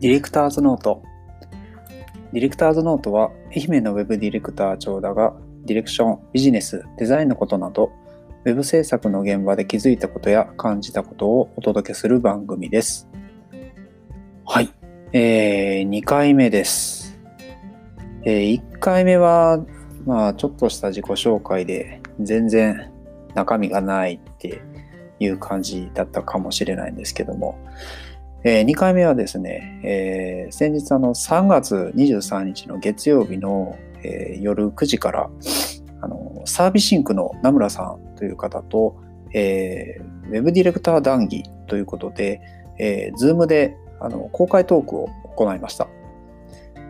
ディレクターズノート。ディレクターズノートは、愛媛のウェブディレクター長田が、ディレクション、ビジネス、デザインのことなど、ウェブ制作の現場で気づいたことや感じたことをお届けする番組です。はい。えー、2回目です。えー、1回目は、まあ、ちょっとした自己紹介で、全然中身がないっていう感じだったかもしれないんですけども、えー、2回目はですね、えー、先日あの3月23日の月曜日の、えー、夜9時からあのサービシンクの名村さんという方と、えー、ウェブディレクター談義ということで、えー、ズームであの公開トークを行いました。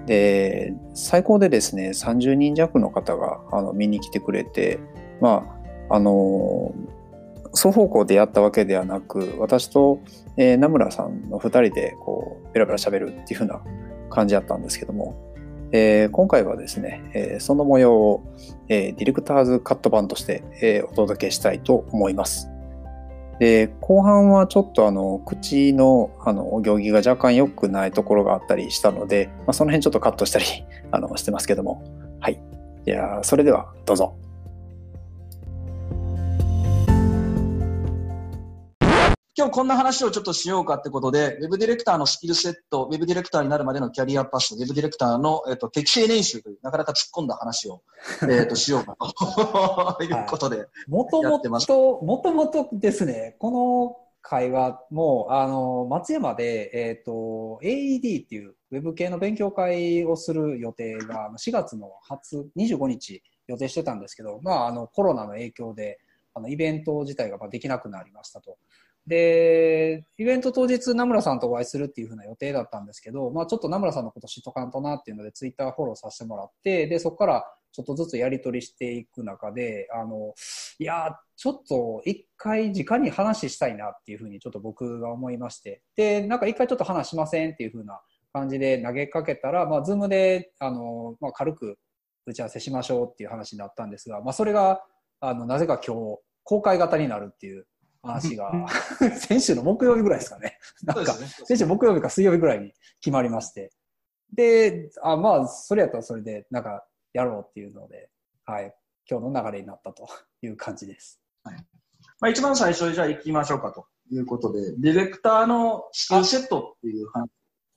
で、最高でですね、30人弱の方があの見に来てくれて、まあ、あの双方向でやったわけではなく私と、えー、名村さんの2人でこうベラベラ喋るっていう風な感じだったんですけども、えー、今回はですね、えー、その模様を、え、ディレクターズカット版として、えお届けしたいと思います。で後半はちょっとあの口のあの行儀が若干良くないところがあったりしたので、まあ、その辺ちょっとカットしたり あのしてますけどもはいじゃあそれではどうぞ。今日こんな話をちょっとしようかってことで、ウェブディレクターのスキルセット、ウェブディレクターになるまでのキャリアパス、ウェブディレクターの、えっと、適正練習という、なかなか突っ込んだ話を、えっと、しようかということで、もともと、もともとですね、この会話も、あの、松山で、えっ、と、AED っていうウェブ系の勉強会をする予定が、4月の初、25日予定してたんですけど、まあ、あの、コロナの影響で、あの、イベント自体ができなくなりましたと。で、イベント当日、名村さんとお会いするっていうふうな予定だったんですけど、まあちょっと名村さんのこと知っとかんとなっていうので、ツイッターフォローさせてもらって、で、そこからちょっとずつやり取りしていく中で、あの、いや、ちょっと一回直に話したいなっていうふうにちょっと僕が思いまして、で、なんか一回ちょっと話しませんっていうふうな感じで投げかけたら、まあ、ズームで、あの、まあ、軽く打ち合わせしましょうっていう話になったんですが、まあ、それが、あの、なぜか今日、公開型になるっていう、話が、先週の木曜日ぐらいですか ね。なんか、先週木曜日か水曜日ぐらいに決まりまして。で、あまあ、それやったらそれで、なんか、やろうっていうので、はい、今日の流れになったという感じです。はい。まあ、一番最初じゃあ行きましょうかということで、ディレクターのスキルセットっていう話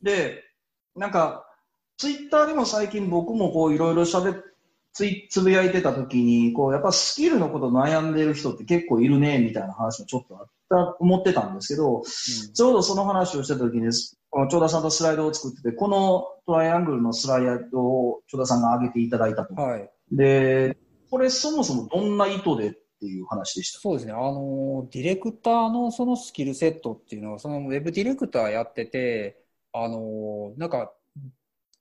で、なんか、ツイッターでも最近僕もこういろいろ喋って、ついつぶやいてた時に、こう、やっぱスキルのこと悩んでる人って結構いるね、みたいな話もちょっとあった、思ってたんですけど、うん、ちょうどその話をした時に、この長田さんとスライドを作ってて、このトライアングルのスライドを長田さんが上げていただいたと。はい。で、これそもそもどんな意図でっていう話でした？そうですね。あの、ディレクターのそのスキルセットっていうのは、そのウェブディレクターやってて、あの、なんか、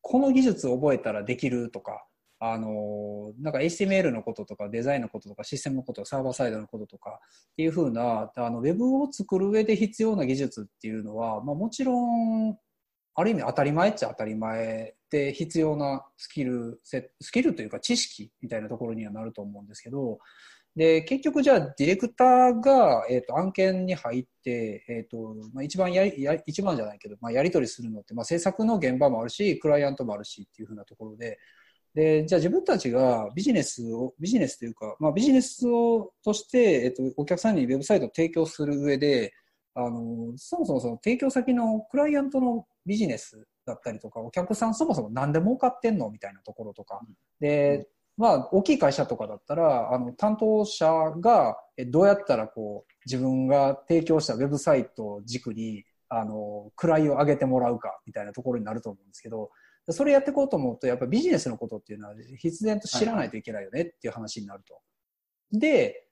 この技術を覚えたらできるとか、あの、なんか HTML のこととかデザインのこととかシステムのこと、サーバーサイドのこととかっていうふうな、あの、ウェブを作る上で必要な技術っていうのは、まあもちろん、ある意味当たり前っちゃ当たり前で必要なスキル、スキルというか知識みたいなところにはなると思うんですけど、で、結局じゃあディレクターが、えっ、ー、と、案件に入って、えっ、ー、と、まあ、一番やりや、一番じゃないけど、まあ、やり取りするのって、まあ、制作の現場もあるし、クライアントもあるしっていうふうなところで、で、じゃあ自分たちがビジネスを、ビジネスというか、まあビジネスをとして、えっと、お客さんにウェブサイトを提供する上で、あの、そもそもその提供先のクライアントのビジネスだったりとか、お客さんそもそも何で儲かってんの？みたいなところとか。で、まあ、大きい会社とかだったら、あの、担当者が、え、どうやったらこう、自分が提供したウェブサイトを軸に、あの、位を上げてもらうか、みたいなところになると思うんですけど、それやっていこうと思うと、やっぱビジネスのことっていうのは必然と知らないといけないよねっていう話になると。で、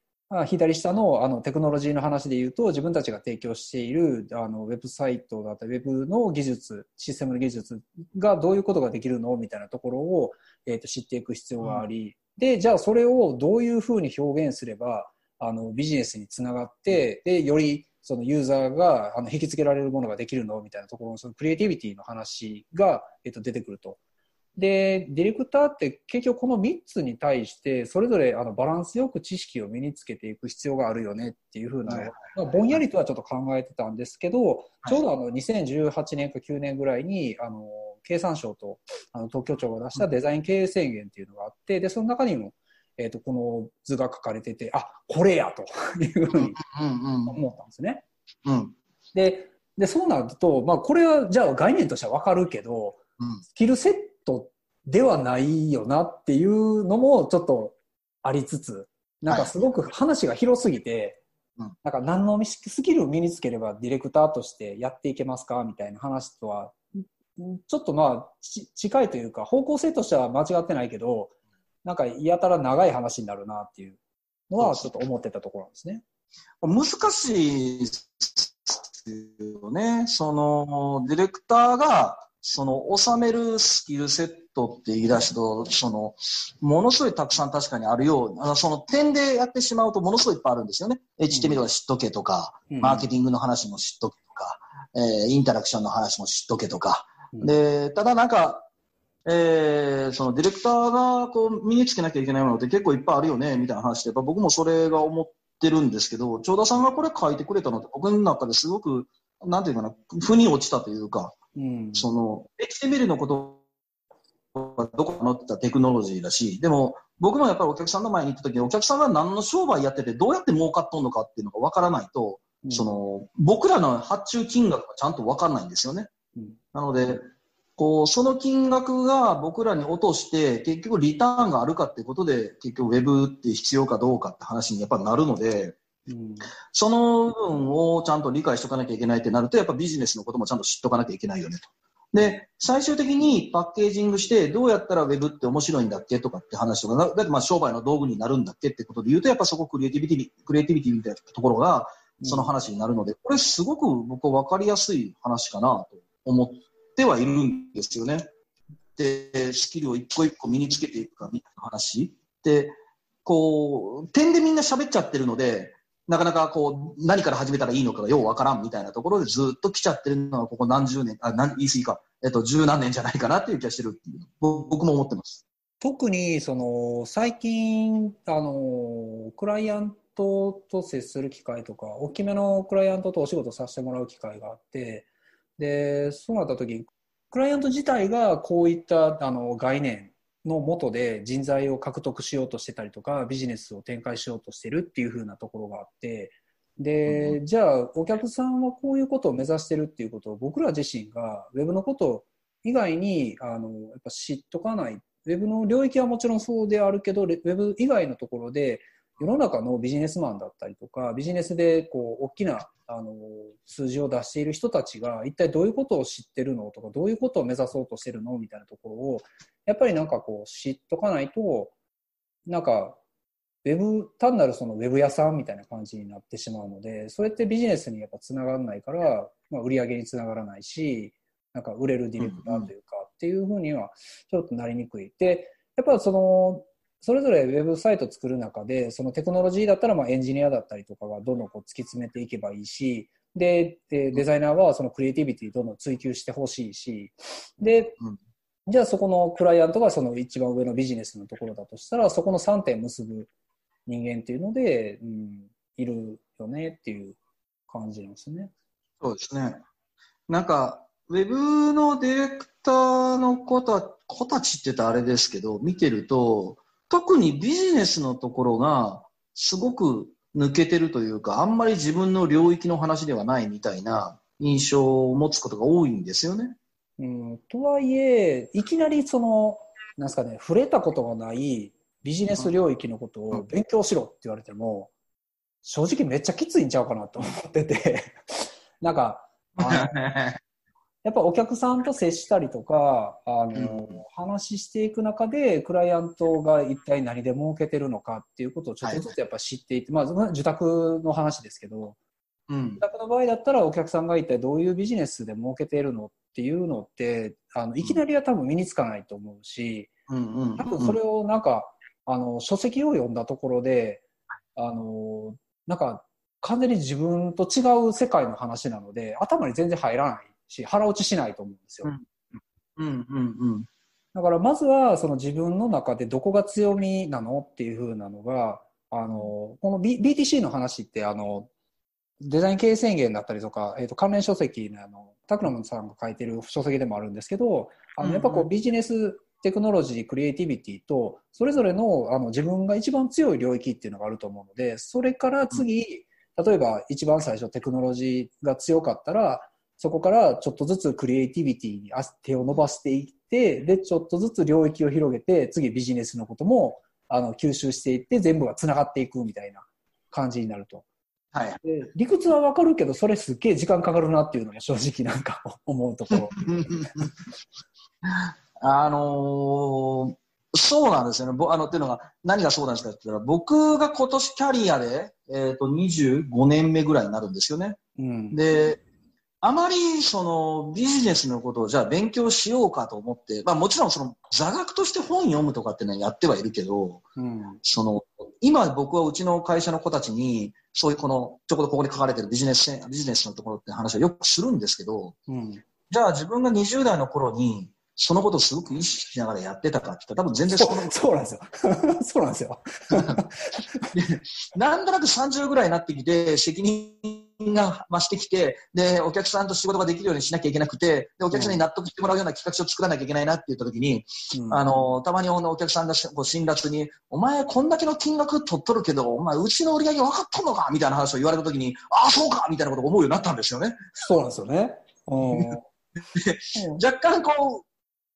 左下のあのテクノロジーの話で言うと、自分たちが提供しているあのウェブサイトだったり、ウェブの技術、システムの技術がどういうことができるのみたいなところを、えー、と知っていく必要があり、うん、で、じゃあそれをどういうふうに表現すれば、あのビジネスにつながって、で、よりそのユーザーがあの引きつけられるものができるの？みたいなところのそのクリエイティビティの話が、えっと、出てくると。で、ディレクターって結局この3つに対して、それぞれあのバランスよく知識を身につけていく必要があるよねっていうふうなまあぼんやりとはちょっと考えてたんですけど、ちょうどあの2018年か9年ぐらいに、あの、経産省とあの東京庁が出したデザイン経営宣言っていうのがあって、で、その中にも、えっ、と、この図が書かれてて、あ、これやというふうにうん思ったんですね。うん。うん。で、で、そうなると、まあ、これは、じゃあ概念としてはわかるけど、うん。スキルセットではないよなっていうのもちょっとありつつ、なんかすごく話が広すぎて、うんなんか何のスキルを身につければディレクターとしてやっていけますかみたいな話とは、んちょっとまあ、ち近いというか、方向性としては間違ってないけど、なんかやたら長い話になるなっていうのはちょっと思ってたところなんですね。難しいですよね。その、ディレクターが、その、収めるスキルセットって言い出すと、その、ものすごいたくさん確かにあるよう、あのその点でやってしまうとものすごいいっぱいあるんですよね。HTML は知っとけとか、うんマーケティングの話も知っとけとか、えーインタラクションの話も知っとけとか。うんで、ただなんか、えーそのディレクターがこう身につけなきゃいけないものって結構いっぱいあるよね、みたいな話で、やっぱ僕もそれが思ってるんですけど、長田さんがこれ書いてくれたのって僕の中ですごく、なんていうかな、腑に落ちたというか、うん。その、HTML のことはどこかのってたらテクノロジーだし、でも僕もやっぱりお客さんの前に行った時にお客さんが何の商売やっててどうやって儲かっとんのかっていうのがわからないと、うんその、僕らの発注金額がちゃんとわかんないんですよね。うんなので、こう、その金額が僕らに落として、結局リターンがあるかっていうことで、結局ウェブって必要かどうかって話にやっぱなるので、うんその部分をちゃんと理解しとかなきゃいけないってなると、やっぱビジネスのこともちゃんと知っとかなきゃいけないよねと。で、最終的にパッケージングして、どうやったらウェブって面白いんだっけとかって話とか、だってまあ商売の道具になるんだっけってことで言うと、やっぱそこクリエイティビティ、クリエイティビティみたいなところが、その話になるので、これすごく僕は分かりやすい話かなと思ってはいるんですよね。で、スキルを一個一個身につけていくかみたいな話。で、こう、点でみんな喋っちゃってるので、なかなかこう、何から始めたらいいのかがようわからんみたいなところでずっと来ちゃってるのは、ここ何十年、あ、何、言い過ぎか、えっと、十何年じゃないかなっていう気がしてるっていう。僕も思ってます。特にその最近あのクライアントと接する機会とか大きめのクライアントとお仕事させてもらう機会があってでそうなった時にクライアント自体がこういったあの概念のもとで人材を獲得しようとしてたりとかビジネスを展開しようとしてるっていう風なところがあってで、じゃあお客さんはこういうことを目指してるっていうことを僕ら自身がウェブのこと以外にあのやっぱ知っとかない。ウェブの領域はもちろんそうであるけど、ウェブ以外のところで、世の中のビジネスマンだったりとか、ビジネスでこう大きなあの数字を出している人たちが、一体どういうことを知ってるのとか、どういうことを目指そうとしてるのみたいなところを、やっぱりなんかこう知っとかないと、なんか、ウェブ、単なるそのウェブ屋さんみたいな感じになってしまうので、それってビジネスにやっぱつながらないから、まあ、売り上げにつながらないし、なんか売れるディレクターというか、っていうふうにはちょっとなりにくい。で、やっぱその、それぞれウェブサイト作る中で、そのテクノロジーだったらまあエンジニアだったりとかがどんどんこう突き詰めていけばいいし、で、でデザイナーはそのクリエイティビティどんどん追求してほしいし、で、うんじゃあそこのクライアントがその一番上のビジネスのところだとしたら、そこの3点結ぶ人間っていうので、うん、いるよねっていう感じなんですね。そうですね。なんか、ウェブのディレクターの子た子たちって言ったらあれですけど、見てると、特にビジネスのところがすごく抜けてるというか、あんまり自分の領域の話ではないみたいな印象を持つことが多いんですよね。うん、とはいえ、いきなりその、なんですかね、触れたことがないビジネス領域のことを勉強しろって言われても、正直めっちゃきついんちゃうかなと思ってて、なんか、やっぱお客さんと接したりとか、あの、うん。話していく中で、クライアントが一体何で儲けてるのかっていうことをちょっとずつやっぱ知っていって、まあ、受託の話ですけど、うん。受託の場合だったらお客さんが一体どういうビジネスで儲けているのっていうのって、あの、いきなりは多分身につかないと思うし、うんうん。多分それをなんか、あの、書籍を読んだところで、あの、なんか、完全に自分と違う世界の話なので、頭に全然入らないし、腹落ちしないと思うんですよ。うん。うんうんうん。だからまずはその自分の中でどこが強みなのっていう風なのが、あの、この、B、BTC の話ってあの、デザイン経営宣言だったりとか、えっ、と、関連書籍のあの、タクラムさんが書いてる書籍でもあるんですけど、あの、やっぱこうビジネステクノロジー、クリエイティビティと、それぞれのあの自分が一番強い領域っていうのがあると思うので、それから次、例えば一番最初テクノロジーが強かったら、そこからちょっとずつクリエイティビティに手を伸ばしていって、で、ちょっとずつ領域を広げて、次ビジネスのこともあの吸収していって、全部が繋がっていくみたいな感じになると。はい、で理屈はわかるけど、それすっげえ時間かかるなっていうのが正直なんか 思うところ。あのー、そうなんですよね。ぼあのっていうのが、何がそうなんですかって言ったら、僕が今年キャリアで、えっ、ー、と、25年目ぐらいになるんですよね。うん、で、あまりそのビジネスのことをじゃあ勉強しようかと思って、まあもちろんその座学として本読むとかってのはやってはいるけど、うん、その今僕はうちの会社の子たちにそういうこのちょこっとここに書かれてるビジネスビジネスのところって話はよくするんですけど、うん、じゃあ自分が20代の頃にそのことをすごく意識しながらやってたかって言ったら多分全然そそうなんですよ。そうなんですよ。なんとなく30ぐらいになってきて責任が増してきて、で、お客さんと仕事ができるようにしなきゃいけなくて、で、お客さんに納得してもらうような企画書を作らなきゃいけないなって言った時に、うん、あの、たまにお客さんがこう辛辣に、お前こんだけの金額取っとるけど、お前うちの売り上げ分かっとんのかみたいな話を言われた時に、ああ、そうかみたいなことを思うようになったんですよね。そうなんですよね。若干こう、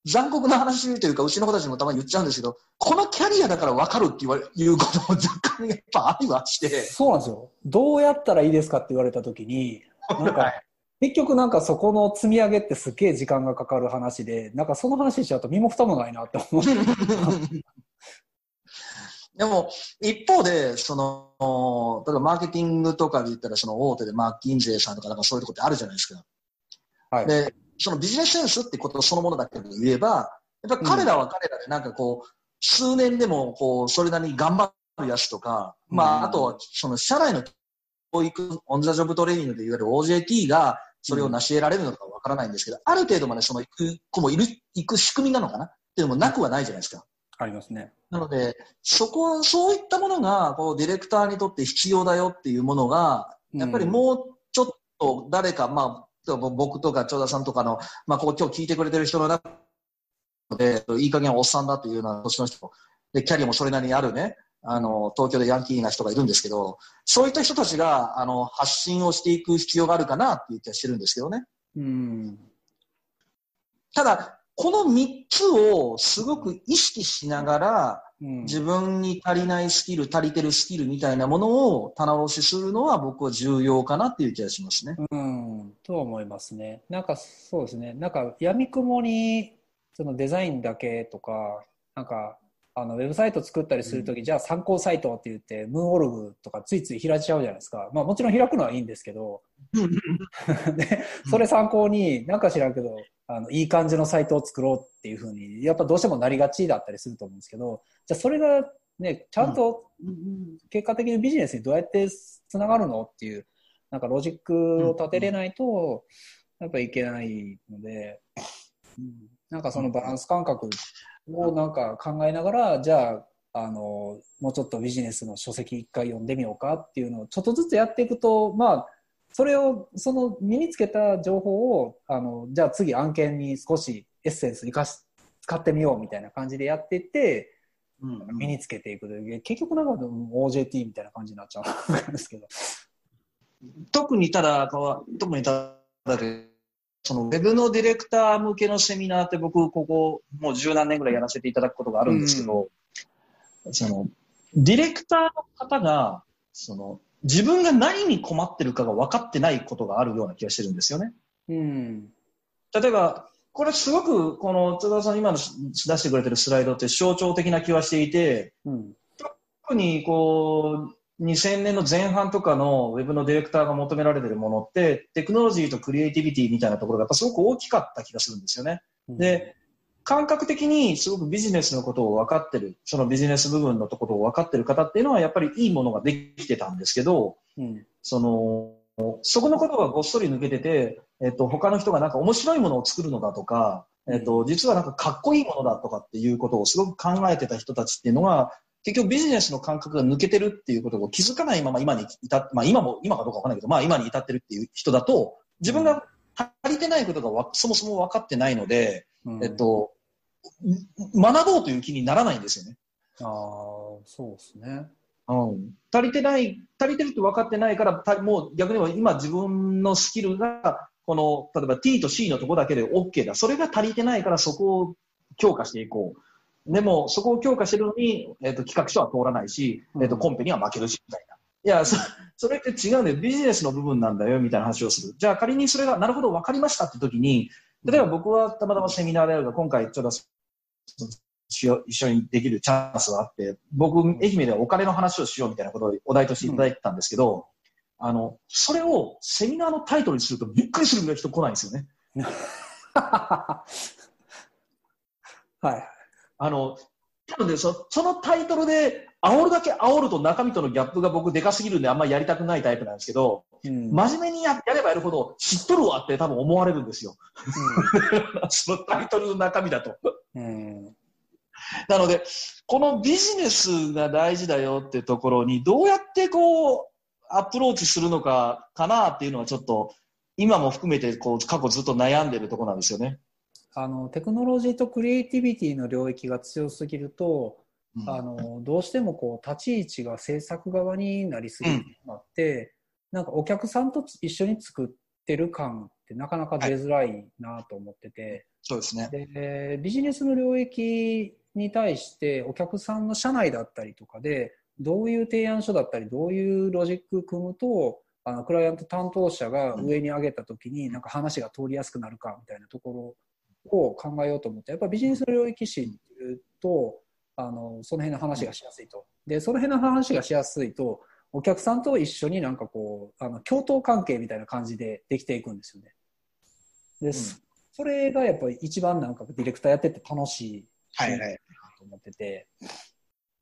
残酷な話というか、うちの子たちもたまに言っちゃうんですけど、このキャリアだから分かるって言われいうことも若干やっぱありはして。そうなんですよ。どうやったらいいですかって言われたときに、なんか、結局なんかそこの積み上げってすげえ時間がかかる話で、なんかその話しちゃうと身も蓋もないなって思う。でも、一方で、その、例えばマーケティングとかで言ったら、その大手でマッキンゼーさんとかなんかそういうとこってあるじゃないですか。はい。で、そのビジネスセンスってことそのものだけで言えば、やっぱ彼らは彼らでなんかこう、数年でもこう、それなりに頑張るやつとか、まあ、あとはその社内の教育、オンザジョブトレーニングでいわゆる OJT がそれを成し得られるのかわからないんですけど、ある程度までその行く子もいる、行く仕組みなのかな？っていうのもなくはないじゃないですか。ありますね。なので、そこ、そういったものが、こう、ディレクターにとって必要だよっていうものが、やっぱりもうちょっと誰か、まあ、僕とか長田さんとかの、まあ、ここ今日聞いてくれてる人の中で、いい加減おっさんだというような年の人で、キャリアもそれなりにあるね、あの、東京でヤンキーな人がいるんですけど、そういった人たちが、あの、発信をしていく必要があるかなっていう気がしてるんですけどね。うん。ただ、この3つをすごく意識しながら、うん、自分に足りないスキル、足りてるスキルみたいなものを棚卸しするのは僕は重要かなっていう気がしますね。うん、と思いますね。なんかそうですね。なんか闇雲にそのデザインだけとか、なんかあのウェブサイト作ったりするとき、うん、じゃあ参考サイトって言って、ムーンオルグとかついつい開いちゃうじゃないですか。まあもちろん開くのはいいんですけど、でそれ参考に、なんか知らんけど、あのいい感じのサイトを作ろうっていうふうに、やっぱどうしてもなりがちだったりすると思うんですけど、じゃあそれがね、ちゃんと結果的にビジネスにどうやってつながるのっていう、なんかロジックを立てれないと、やっぱいけないので、うん、なんかそのバランス感覚をなんか考えながら、じゃあ、あの、もうちょっとビジネスの書籍一回読んでみようかっていうのをちょっとずつやっていくと、まあ、それを、その身につけた情報を、あの、じゃあ次案件に少しエッセンス生かし、使ってみようみたいな感じでやっていって、うん、身につけていくという、結局なんか OJT みたいな感じになっちゃうんですけど。特にただ、特にただで、そのウェブのディレクター向けのセミナーって僕、ここもう十何年ぐらいやらせていただくことがあるんですけど、うん、その、ディレクターの方が、その、自分が何に困ってるかが分かってないことがあるような気がしてるんですよね。うん。例えば、これすごく、この津田さん今の出してくれてるスライドって象徴的な気はしていて、うん、特にこう、2000年の前半とかのウェブのディレクターが求められてるものって、テクノロジーとクリエイティビティみたいなところがやっぱすごく大きかった気がするんですよね。うん、で、感覚的にすごくビジネスのことを分かってる、そのビジネス部分のところを分かってる方っていうのはやっぱりいいものができてたんですけど、うん、その、そこのことがごっそり抜けてて、えっと、他の人がなんか面白いものを作るのだとか、えっと、実はなんかかっこいいものだとかっていうことをすごく考えてた人たちっていうのは、結局ビジネスの感覚が抜けてるっていうことを気づかないまま今に至っ、まあ今も、今かどうかわかんないけど、まあ今に至ってるっていう人だと、自分が足りてないことがわそもそも分かってないので、うん。えっと、学ぼうという気にならないんですよね。ああ、そうですね。うん、足りてない、足りてるって分かってないから、たもう逆に言えば今自分のスキルが、この、例えば T と C のとこだけで OK だ。それが足りてないからそこを強化していこう。でも、そこを強化してるのに、えっ、と、企画書は通らないし、えっ、と、うんコンペには負けるし、みたいな。いや、そそれって違うんだよ。ビジネスの部分なんだよ、みたいな話をする。じゃあ仮にそれが、なるほど、分かりましたって時に、例えば僕はたまたまセミナーであるが、今回ちょっと一緒にできるチャンスがあって、僕、愛媛ではお金の話をしようみたいなことをお題としていただいてたんですけど、あの、それをセミナーのタイトルにするとびっくりするぐらい人来ないんですよね。はい。あの、多分ね、そそのタイトルで煽るだけ煽ると中身とのギャップが僕でかすぎるんであんまりやりたくないタイプなんですけど、うん真面目にややればやるほど知っとるわって多分思われるんですよ。そのタイトルの中身だと。うん。なので、このビジネスが大事だよってところに、どうやってこう、アプローチするのか、かなっていうのはちょっと、今も含めて、こう、過去ずっと悩んでるところなんですよね。あのテクノロジーとクリエイティビティの領域が強すぎると、うん。あのどうしてもこう立ち位置が制作側になりすぎてしまって、なんかお客さんと一緒に作ってる感ってなかなか出づらいなと思ってて、そうですね。でビジネスの領域に対してお客さんの社内だったりとかでどういう提案書だったりどういうロジック組むとあのクライアント担当者が上に上げた時になんか話が通りやすくなるかみたいなところを考えようと思ってやっぱビジネスの領域知ってるとあのその辺の話がしやすいとでその辺の話がしやすいとお客さんと一緒になんかこうあの共闘関係みたいな感じでできていくんですよね。で、そそれがやっぱり一番なんかディレクターやってて楽しいはいはい。と思ってて、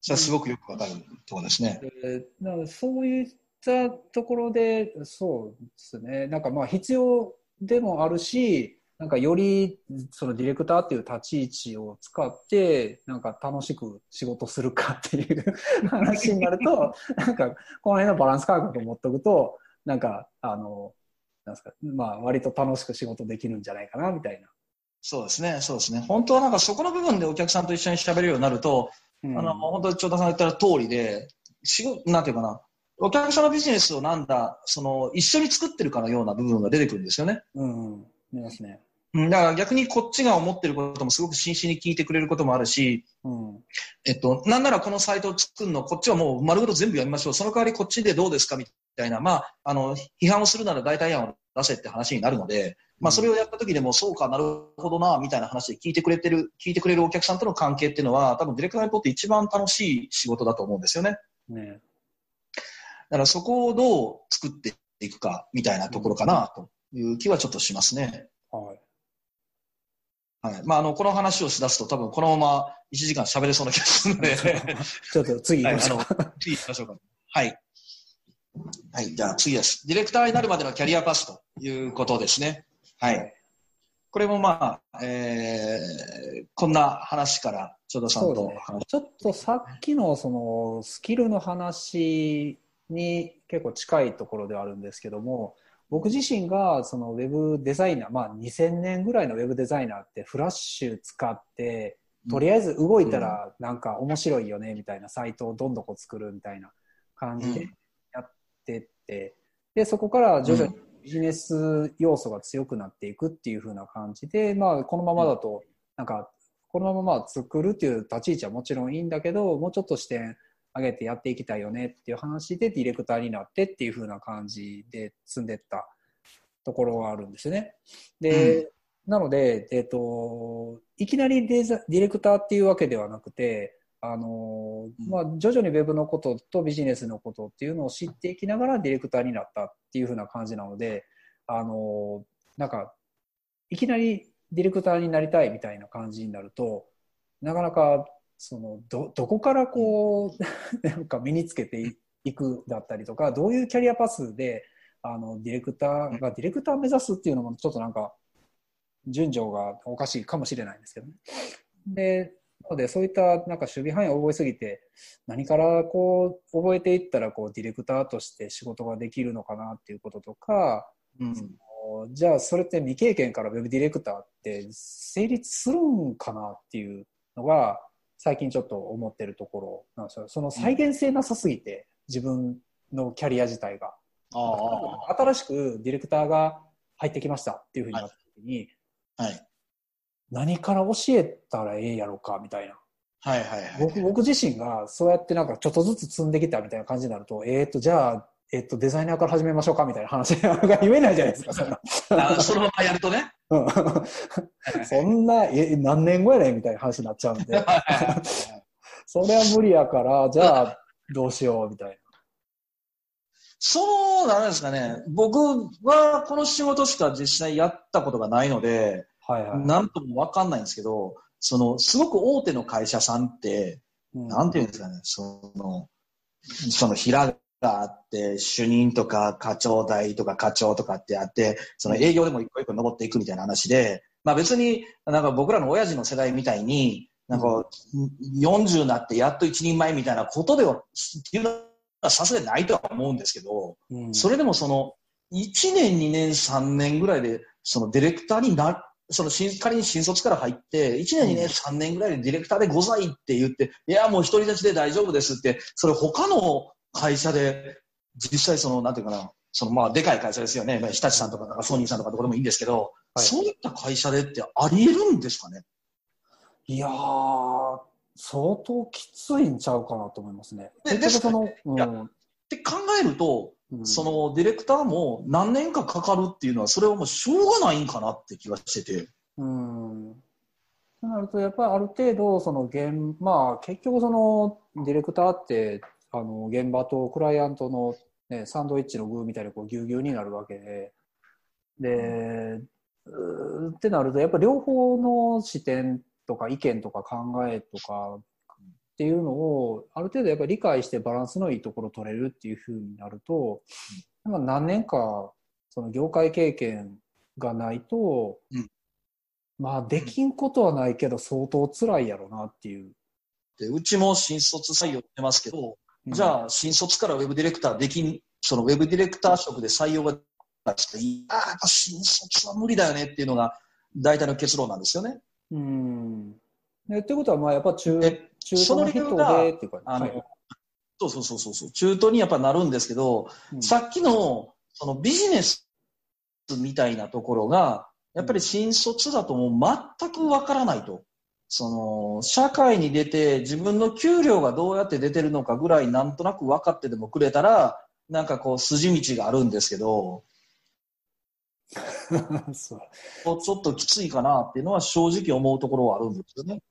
それはすごくよくわかるところですね。でなそういったところで、そうですね、なんかまあ必要でもあるし、なんかよりそのディレクターっていう立ち位置を使って、なんか楽しく仕事するかっていう 話になると、なんかこの辺のバランス感覚を持っとくと、なんかあの、なんですか、まあ割と楽しく仕事できるんじゃないかなみたいな。そうですね。そうですね。本当はなんかそこの部分でお客さんと一緒に喋れるようになると、うんあの、本当に長田さんが言った通りで、仕事、なんていうかな、お客様ビジネスをなんだ、その、一緒に作ってるかのような部分が出てくるんですよね。うん、うん、見ますね。うんだから逆にこっちが思ってることもすごく真摯に聞いてくれることもあるし、うん、えっと、なんならこのサイトを作るの、こっちはもう丸ごと全部やりましょう。その代わりこっちでどうですかみたいな、まあ、あの、批判をするなら代替案を出せって話になるので、まあ、それをやった時でも、そうかなるほどな、みたいな話で聞いてくれてる、聞いてくれるお客さんとの関係っていうのは、多分ディレクターにとって一番楽しい仕事だと思うんですよね。ね。だからそこをどう作っていくか、みたいなところかな、という気はちょっとしますね。はい。はい。まあ、あの、この話をしだすと多分このまま1時間喋れそうな気がするので、ちょっと次行きましょう。はいあの次行きましょうか。はい。はい、じゃあ次です。ディレクターになるまでのキャリアパスということですね。はい。これもまあ、えー、こんな話から、ちょうどさんそうですねと話。ちょっとさっきのそのスキルの話に結構近いところではあるんですけども、僕自身がそのウェブデザイナー、まあ2000年ぐらいのウェブデザイナーってフラッシュ使って、とりあえず動いたらなんか面白いよねみたいなサイトをどんどんこう作るみたいな感じでやってって、で、そこから徐々にビジネス要素が強くなっていくっていう風な感じで、まあこのままだと、なんかこのまままあ作るっていう立ち位置はもちろんいいんだけど、もうちょっと視点上げてやっていきたいよねっていう話でディレクターになってっていう風な感じで積んでったところがあるんですよね。で、なので、えっ、と、いきなりデザディレクターっていうわけではなくて、あのまあ、徐々にウェブのこととビジネスのことっていうのを知っていきながらディレクターになったっていう風な感じなので、あのなんか、いきなりディレクターになりたいみたいな感じになると、なかなか、その、ど、どこからこう、なんか身につけていくだったりとか、どういうキャリアパスで、あの、ディレクターが、ディレクター目指すっていうのもちょっとなんか、順序がおかしいかもしれないんですけどね。で、なのでそういったなんか守備範囲を覚えすぎて、何からこう覚えていったらこうディレクターとして仕事ができるのかなっていうこととか、うんじゃあそれって未経験からウェブディレクターって成立するんかなっていうのが最近ちょっと思ってるところなんですよ。その再現性なさすぎて、自分のキャリア自体が。ああ新しくディレクターが入ってきましたっていうふうになった時に、はい。何から教えたらええやろかみたいな。はいはいはい。僕僕自身がそうやってなんかちょっとずつ積んできたみたいな感じになると、えっ、と、じゃあ、えっ、と、デザイナーから始めましょうかみたいな話が言えないじゃないですか、そんな。あそのままやるとね。うんそんな、え、何年後やねんみたいな話になっちゃうんで、それは無理やから、じゃあ、どうしようみたいそうなんですかね。僕はこの仕事しか実際やったことがないので、な。はいはい。なんともわかんないんですけど、その、すごく大手の会社さんって、うんなんていうんですかね、その、その平があって、主任とか課長代とか課長とかってあって、その営業でも一個一個登っていくみたいな話で、まあ別になんか僕らの親父の世代みたいに、なんか40になってやっと一人前みたいなことでは、っていうのはさすがにないとは思うんですけど、うんそれでもその、1年、2年、3年ぐらいで、そのディレクターにな、その新、仮に新卒から入って、1年、2年、3年ぐらいでディレクターでございって言って、いや、もう独り立ちで大丈夫ですって、それ他の会社で、実際その、なんていうかな、そのまあ、でかい会社ですよね。まあ日立さんとかなんかソニーさんとかどこでもいいんですけど、はい。そういった会社でってあり得るんですかね？いやー、相当きついんちゃうかなと思いますね。で結局その、うん。って考えると、うんそのディレクターも何年かかかるっていうのは、それはもうしょうがないんかなって気がしてて。うん。となると、やっぱりある程度、その現、まあ、結局その、ディレクターって、あの、現場とクライアントの、ね、サンドイッチの具みたいにこう、ぎゅうぎゅうになるわけで、で、ってなると、やっぱり両方の視点とか意見とか考えとかっていうのを、ある程度やっぱり理解してバランスのいいところを取れるっていうふうになると、まあ何年か、その業界経験がないと、うんまあ、できんことはないけど、相当辛いやろなっていう。でうちも新卒採用してますけど、じゃあ新卒からウェブディレクターできん、そのウェブディレクター職で採用がして、いやーやっぱ新卒は無理だよねっていうのが大体の結論なんですよね。うん。でってことは、まあ、やっぱ中、で中途の人でってあの、はいそうそうそうそうそう、中途にやっぱなるんですけど、うんさっきのそのビジネスみたいなところが、やっぱり新卒だともう全くわからないと。その、社会に出て自分の給料がどうやって出てるのかぐらいなんとなく分かってでもくれたら、なんかこう筋道があるんですけど、そうちょっときついかなっていうのは正直思うところはあるんですよね。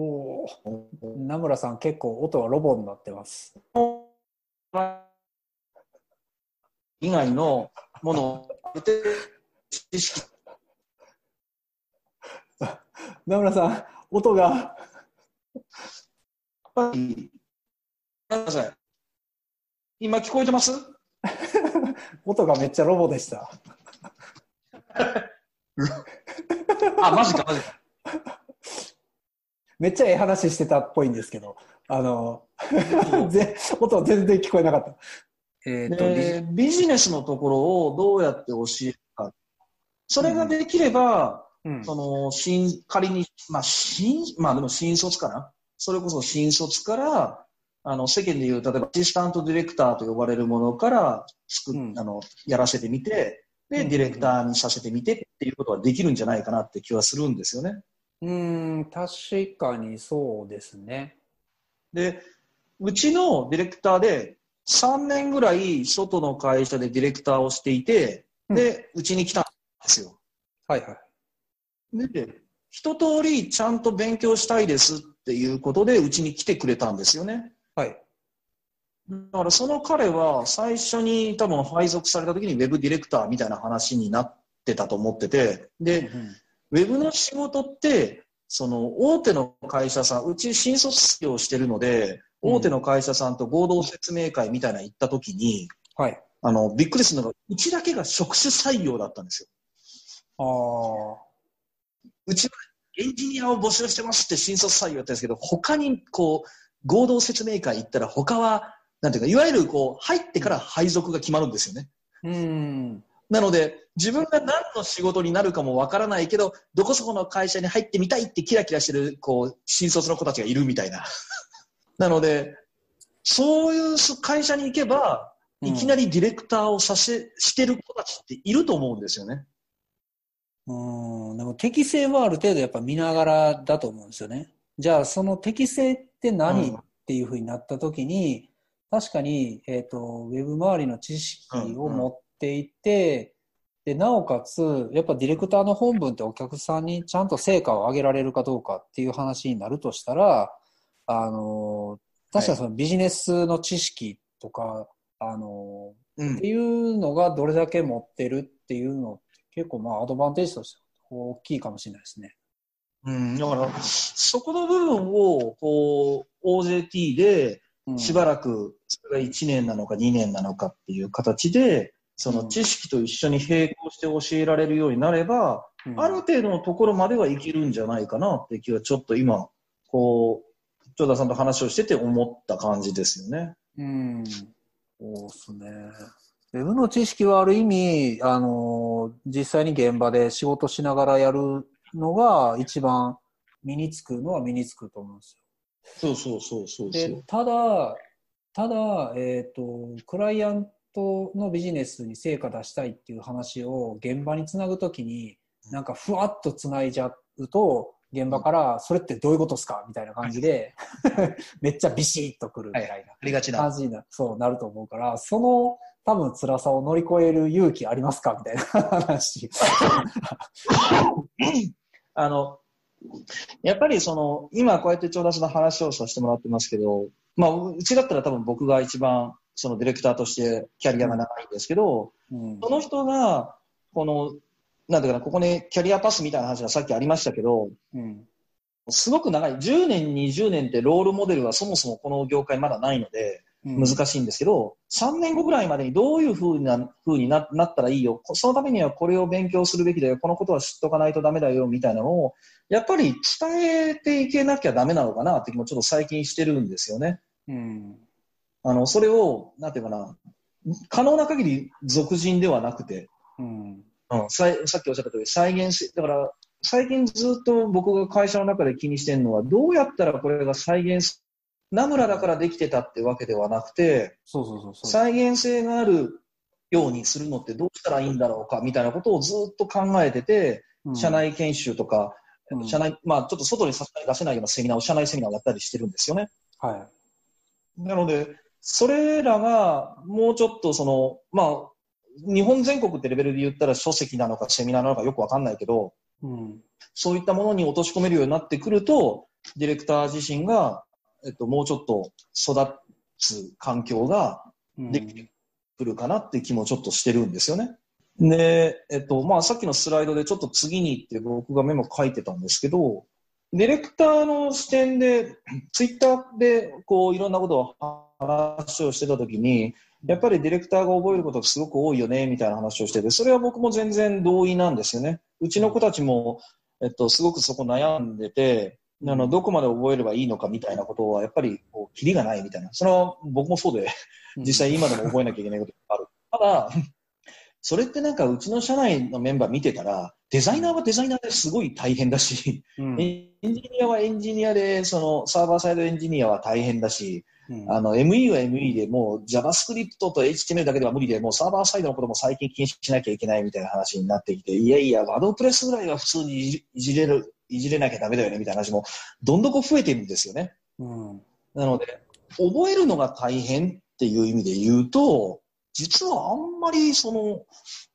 おー名村さん、結構音はロボになってます。以外のもの 名村さん、音が、やっぱり、ごめんなさい。今聞こえてます？音がめっちゃロボでした。あ、マジか、マジか。めっちゃええ話してたっぽいんですけど、あの、ぜ音全然聞こえなかった。えっ、と、でビジネスのところをどうやって教えるか。それができれば、うんその、新、仮に、まあ、新、まあでも新卒かな？それこそ新卒から、あの、世間でいう、例えば、アシスタントディレクターと呼ばれるものから、作っうんあの、やらせてみて、で、うんディレクターにさせてみてっていうことはできるんじゃないかなって気はするんですよね。うん、確かにそうですね。で、うちのディレクターで3年ぐらい外の会社でディレクターをしていて、で、うちに来たんですよ。はいはい。で、一通りちゃんと勉強したいですっていうことでうちに来てくれたんですよね。はい。だからその彼は最初に多分配属された時にウェブディレクターみたいな話になってたと思ってて、で、ウェブの仕事って、その大手の会社さん、うち新卒業してるので、うん大手の会社さんと合同説明会みたいなの行った時に、はい。あの、びっくりするのが、うちだけが職種採用だったんですよ。ああ。うちはエンジニアを募集してますって新卒採用やったんですけど、他にこう、合同説明会行ったら他は、なんていうか、いわゆるこう、入ってから配属が決まるんですよね。うん。なので、自分が何の仕事になるかもわからないけど、どこそこの会社に入ってみたいってキラキラしてる、こう、新卒の子たちがいるみたいな。なので、そういう会社に行けば、いきなりディレクターをさせ、してる子たちっていると思うんですよね。うん。でも適性はある程度やっぱ見ながらだと思うんですよね。じゃあその適性って何、うんっていうふうになった時に、確かに、えっ、と、ウェブ周りの知識を持っていて、で、なおかつ、やっぱディレクターの本文ってお客さんにちゃんと成果を上げられるかどうかっていう話になるとしたら、あの、確かにそのビジネスの知識とか、あの、うん。っていうのがどれだけ持ってるっていうのって結構まあアドバンテージとして大きいかもしれないですね。うん、だから、そこの部分を、こう、OJT で、うん。しばらく、それが1年なのか2年なのかっていう形で、その知識と一緒に並行して教えられるようになれば、うんある程度のところまではいけるんじゃないかなって気はちょっと今、こう、長田さんと話をしてて思った感じですよね。うん。そうですね。ウの知識はある意味、あの、実際に現場で仕事しながらやるのが一番身につくのは身につくと思うんですよ。そうそうそうそうそでう。、ただ、ただ、えっ、と、クライアントのビジネスに成果出したいっていう話を現場につなぐときに、なんかふわっとつないじゃうと、現場から、それってどういうことですかみたいな感じで、めっちゃビシッとくるみたいな。ありがちな。感じになそうなると思うから、その多分辛さを乗り越える勇気ありますかみたいな話。あの、やっぱりその、今こうやって長田さんの話をさせてもらってますけど、まあ、うちだったら多分僕が一番、そのディレクターとしてキャリアが長いんですけど、うん。その人が、この、なんていうかな、ここにキャリアパスみたいな話がさっきありましたけど、うん。すごく長い。10年、20年ってロールモデルはそもそもこの業界まだないので、うん。難しいんですけど、3年後ぐらいまでにどういうふうな風にななったらいいよ、こそのためにはこれを勉強するべきだよ、このことは知っとかないとダメだよ。みたいなのを、やっぱり伝えていけなきゃダメなのかなって気もちょっと最近してるんですよね。うんあの、それを、なんていうかな、可能な限り俗人ではなくて、うんうん、さいさっきおっしゃった通り、再現性、だから、最近ずっと僕が会社の中で気にしてるのは、どうやったらこれが再現す、ナムラだからできてたってわけではなくて、そうそうそうそう。再現性があるようにするのってどうしたらいいんだろうかみたいなことをずっと考えてて、うん社内研修とか、うん社内、まあちょっと外にさすがに出せないようなセミナーを社内セミナーをやったりしてるんですよね。はなので、それらがもうちょっとその、まあ、日本全国ってレベルで言ったら書籍なのかセミナーなのかよくわかんないけど、い。うんそういったものに落とし込めるようになってくると、ディレクター自身が、えっと、もうちょっと育つ環境がうんできてくるかなって気もちょっとしてるんですよね。で、えっと、まあ、さっきのスライドでちょっと次にって僕がメモ書いてたんですけど、ディレクターの視点で、ツイッターでこういろんなことを話をしてたときに、やっぱりディレクターが覚えることがすごく多いよね、みたいな話をしてて、それは僕も全然同意なんですよね。うちの子たちも、えっと、すごくそこ悩んでて、あの、どこまで覚えればいいのかみたいなことは、やっぱり、こう、キリがないみたいな。それは僕もそうで、実際今でも覚えなきゃいけないことがある。ただ、それってなんかうちの社内のメンバー見てたら、デザイナーはデザイナーですごい大変だし、うんエンジニアはエンジニアで、そのサーバーサイドエンジニアは大変だし、うんあの ME は ME でもう JavaScript と HTML だけでは無理で、もうサーバーサイドのことも最近禁止しなきゃいけないみたいな話になってきて、いやいや、ワードプレスぐらいは普通にいじれる、いじれなきゃダメだよねみたいな話もどんどん増えてるんですよね。うん。なので、覚えるのが大変っていう意味で言うと、実はあんまりその、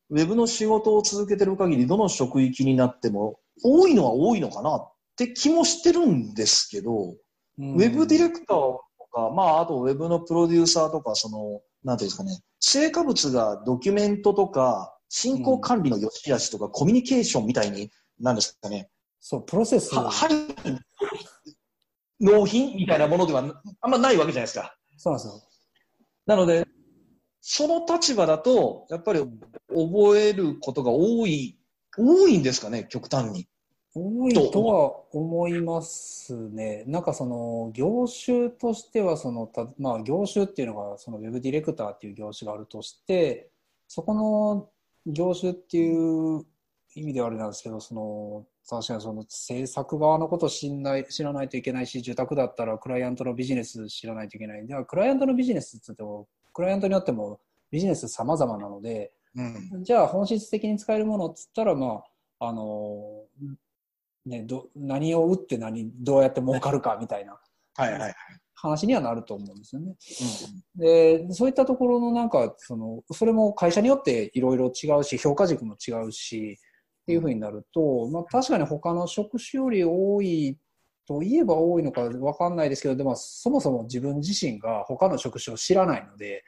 ウェブの仕事を続けてる限り、どの職域になっても、多いのは多いのかなって気もしてるんですけど、うん。ウェブディレクターとか、まあ、あとウェブのプロデューサーとか、その、なんていうんですかね、成果物がドキュメントとか、進行管理の良し悪しとか、コミュニケーションみたいに、なんですかね、そう、プロセス。は、はい、納品みたいなものではあんまないわけじゃないですか。そうなんですよ。なので、その立場だと、やっぱり覚えることが多い多いんですかね、極端に。多いとは思いますね。なんかその業種としてはそのた、まあ、業種っていうのがそのウェブディレクターっていう業種があるとしてそこの業種っていう意味ではあれなんですけどその確かにその制作側のことを知らない知らないといけないし受託だったらクライアントのビジネス知らないといけないではクライアントのビジネスって言ってもクライアントによってもビジネス様々なので、うん、じゃあ本質的に使えるものっつったらまああのね、ど何を打って何どうやって儲かるかみたいな話にはなると思うんですよね。でそういったところのなんかそのそれも会社によっていろいろ違うし評価軸も違うしっていうふうになると、まあ、確かに他の職種より多いといえば多いのか分かんないですけどでもそもそも自分自身が他の職種を知らないので。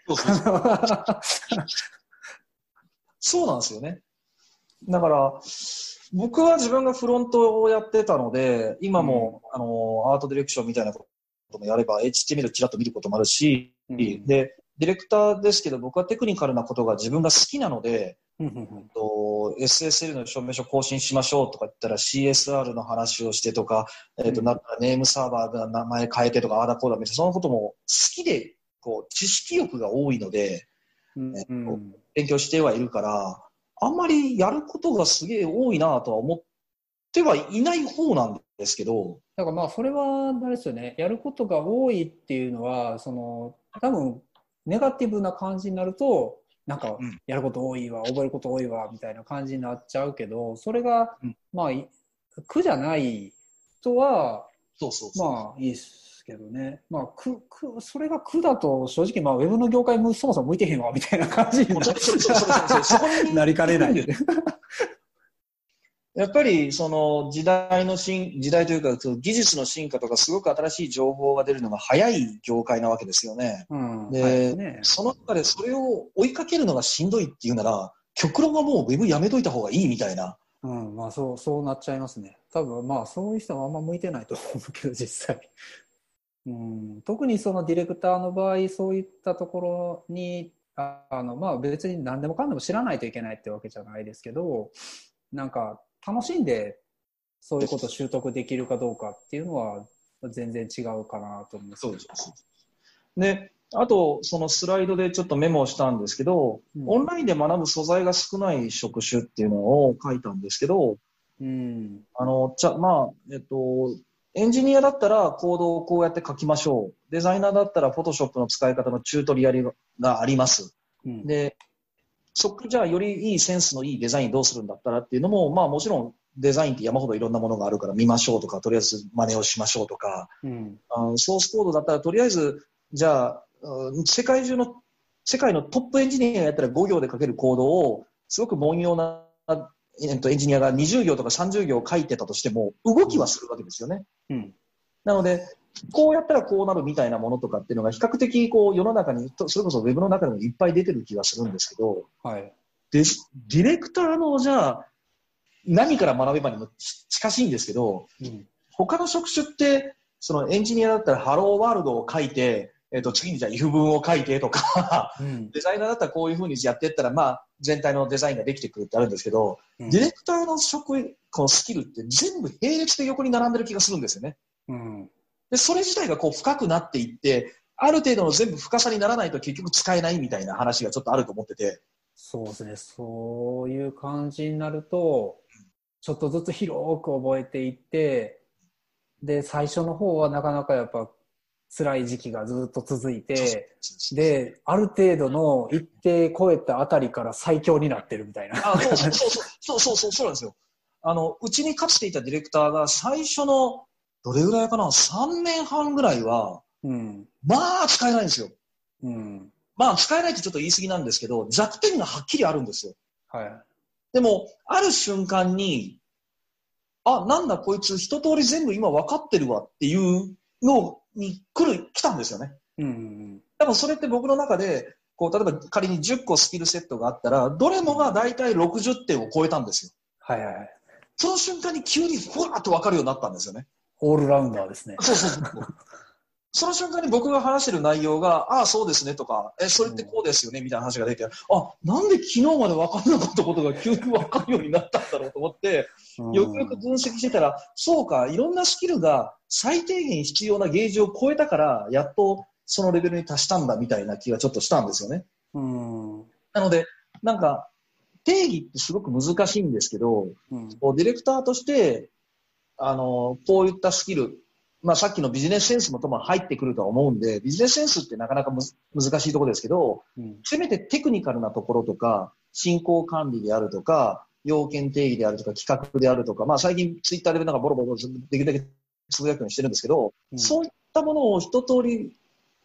そう なんですよね。だから僕は自分がフロントをやってたので、今も、うん、あの、アートディレクションみたいなこともやれば、HTML ちらっと見ることもあるし、うん、で、ディレクターですけど、僕はテクニカルなことが自分が好きなので、と SSL の証明書更新しましょうとか言ったら CSR の話をしてとか、えーと、なネームサーバーが名前変えてとか、ああだこうだみたいな、そのことも好きで、こう、知識欲が多いので、うんえーと、勉強してはいるから、あんまりやることがすげえ多いなとは思ってはいない方なんですけど。だからまあそれはあれですよね。やることが多いっていうのはその多分ネガティブな感じになるとなんかやること多いわ、うん、覚えること多いわみたいな感じになっちゃうけどそれが、うん、まあ苦じゃないとはそうそうまあいいですけどね。まあ、く、く、それが苦だと、正直、まあ、ウェブの業界もそもそも向いてへんわ、みたいな感じになりかねない。やっぱり、その、時代の進、時代というか、その技術の進化とか、すごく新しい情報が出るのが早い業界なわけですよね。うん、で、ね、その中でそれを追いかけるのがしんどいっていうなら、極論はもうウェブやめといた方がいいみたいな。うん、まあそう、そうなっちゃいますね。多分まあそういう人はあんま向いてないと思うけど、実際。うん、特にそのディレクターの場合そういったところにあの、まあ、別に何でもかんでも知らないといけないってわけじゃないですけどなんか楽しんでそういうことを習得できるかどうかっていうのは全然違うかなと思います。そうですであと、そのスライドでちょっとメモをしたんですけど、うん、オンラインで学ぶ素材が少ない職種っていうのを書いたんですけど、うん、あの、ちゃ、まあ、えっと、エンジニアだったらコードをこうやって書きましょう。デザイナーだったら Photoshop の使い方のチュートリアルがあります。うん、で、そこじゃあよりいいセンスのいいデザインどうするんだったらっていうのも、まあもちろんデザインって山ほどいろんなものがあるから見ましょうとか、とりあえず真似をしましょうとか、うん、あソースコードだったらとりあえず、じゃあ、世界中の、世界のトップエンジニアやったら5行で書けるコードを、すごく凡庸なえっと、エンジニアが20行とか30行書いてたとしても、動きはするわけですよね。うん、なので、こうやったらこうなるみたいなものとかっていうのが、比較的こう世の中に、それこそウェブの中でもいっぱい出てる気がするんですけど、はい、でディレクターの、じゃあ、何から学べばにも近しいんですけど、うん、他の職種って、そのエンジニアだったらハローワールドを書いて、えっ、ー、と、次にじゃあ if 文を書いてとかうん、デザイナーだったらこういうふうにやっていったら、まあ、全体のデザインができてくるってあるんですけど、うん、ディレクターの職、このスキルって全部並列で横に並んでる気がするんですよね。うん、で、それ自体がこう深くなっていって、ある程度の全部深さにならないと結局使えないみたいな話がちょっとあると思ってて。そうですね。そういう感じになると、ちょっとずつ広く覚えていって、で、最初の方はなかなかやっぱ辛い時期がずっと続いて、で、ある程度の一定超えたあたりから最強になってるみたいな。あそうそうそうそうそうそうなんですよ。あの、うちにかつていたディレクターが最初の、どれぐらいかな ?3 年半ぐらいは、うん、まあ使えないんですよ。うん、まあ使えないってちょっと言い過ぎなんですけど、弱点がはっきりあるんですよ。はい。でも、ある瞬間に、あ、なんだこいつ一通り全部今分かってるわっていうのに来る、来たんですよね。うん。多分それって僕の中で、こう、例えば仮に10個スキルセットがあったら、どれもが大体60点を超えたんですよ。はいはい。その瞬間に急にふわーっと分かるようになったんですよね。オールラウンダーですね。そうそうそう。その瞬間に僕が話してる内容が、ああ、そうですねとか、え、それってこうですよねみたいな話が出て、あ、なんで昨日まで分かんなかったことが急に分かるようになったんだろうと思って、よくよく分析してたら、そうか、いろんなスキルが最低限必要なゲージを超えたから、やっとそのレベルに達したんだみたいな気がちょっとしたんですよね。うん。なので、なんか、定義ってすごく難しいんですけど、ディレクターとして、あの、こういったスキル、まあさっきのビジネスセンスもとも入ってくるとは思うんで、ビジネスセンスってなかなか難しいところですけど、うん。せめてテクニカルなところとか、進行管理であるとか、要件定義であるとか、企画であるとか、まあ最近ツイッターでなんかボロボロできるだけつぶやくようにしてるんですけど、うんそういったものを一通り、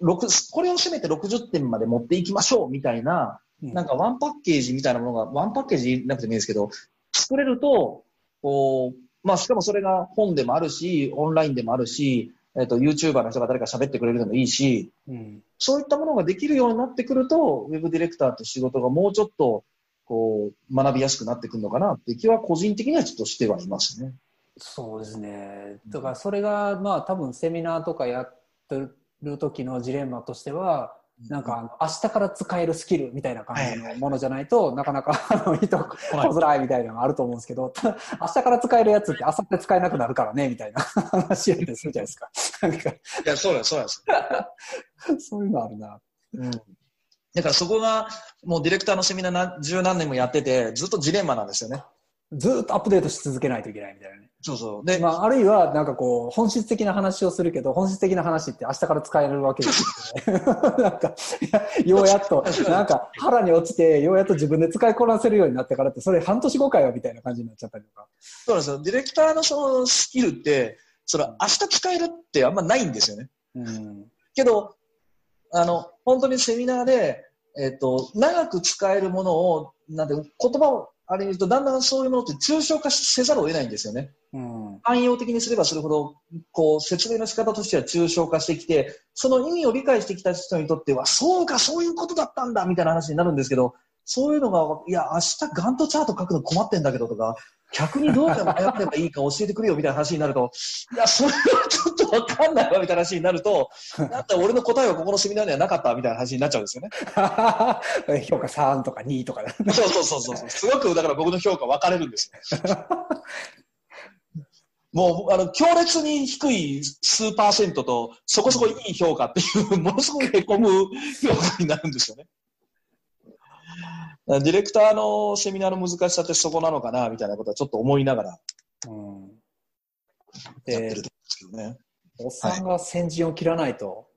六これをせめて60点まで持っていきましょうみたいな、なんかワンパッケージみたいなものが、ワンパッケージなくてもいいですけど、作れると、こう、まあしかもそれが本でもあるし、オンラインでもあるし、えっ、と、YouTuber の人が誰か喋ってくれるでもいいし、うん。そういったものができるようになってくると、ウェブディレクターって仕事がもうちょっと、こう、学びやすくなってくるのかなって気は個人的にはちょっとしてはいますね。そうですね。だからそれがまあ多分セミナーとかやってる時のジレンマとしては、なんか明日から使えるスキルみたいな感じのものじゃないと、なかなかあの人来づらいみたいなのがあると思うんですけど、ただ明日から使えるやつって明後日使えなくなるからねみたいな 話やったりするじゃないですか。なんかいや、そうです、そうです。そういうのあるな。うん。だからそこが、もうディレクターのセミナーな十何年もやってて、ずっとジレンマなんですよね。ずーっとアップデートし続けないといけないみたいなね。そうそう。で、まあ、あるいは、なんかこう、本質的な話をするけど、本質的な話って明日から使えるわけですよね。なんか、ようやっと、なんか腹に落ちて、ようやっと自分で使いこなせるようになってからって、それ半年後かよみたいな感じになっちゃったりとか。そうなんですよ。ディレクターのそのスキルって、その明日使えるってあんまないんですよね。うん。けど、あの、本当にセミナーで、えっ、と、長く使えるものを、なんて、言葉をあれに言うと、だんだんそういうものって抽象化せざるを得ないんですよね。うん。汎用的にすればするほど、こう、説明の仕方としては抽象化してきて、その意味を理解してきた人にとっては、そうか、そういうことだったんだ、みたいな話になるんですけど、そういうのが、いや、明日ガントチャート書くの困ってんだけどとか、客にどうやって迷ってればいいか教えてくれよみたいな話になると、いや、それはちょっとわかんないわみたいな話になると、なんだ俺の答えはここのセミナーにはなかったみたいな話になっちゃうんですよね。評価3とか2とかね。そうそうそうそう。すごく、だから僕の評価分かれるんですよ。もう、あの、強烈に低い数パーセントと、そこそこいい評価っていう、ものすごくへこむ評価になるんですよね。ディレクターのセミナーの難しさってそこなのかな、みたいなことはちょっと思いながらうん。でやってると思うんですけどね。おっさんが先陣を切らないと。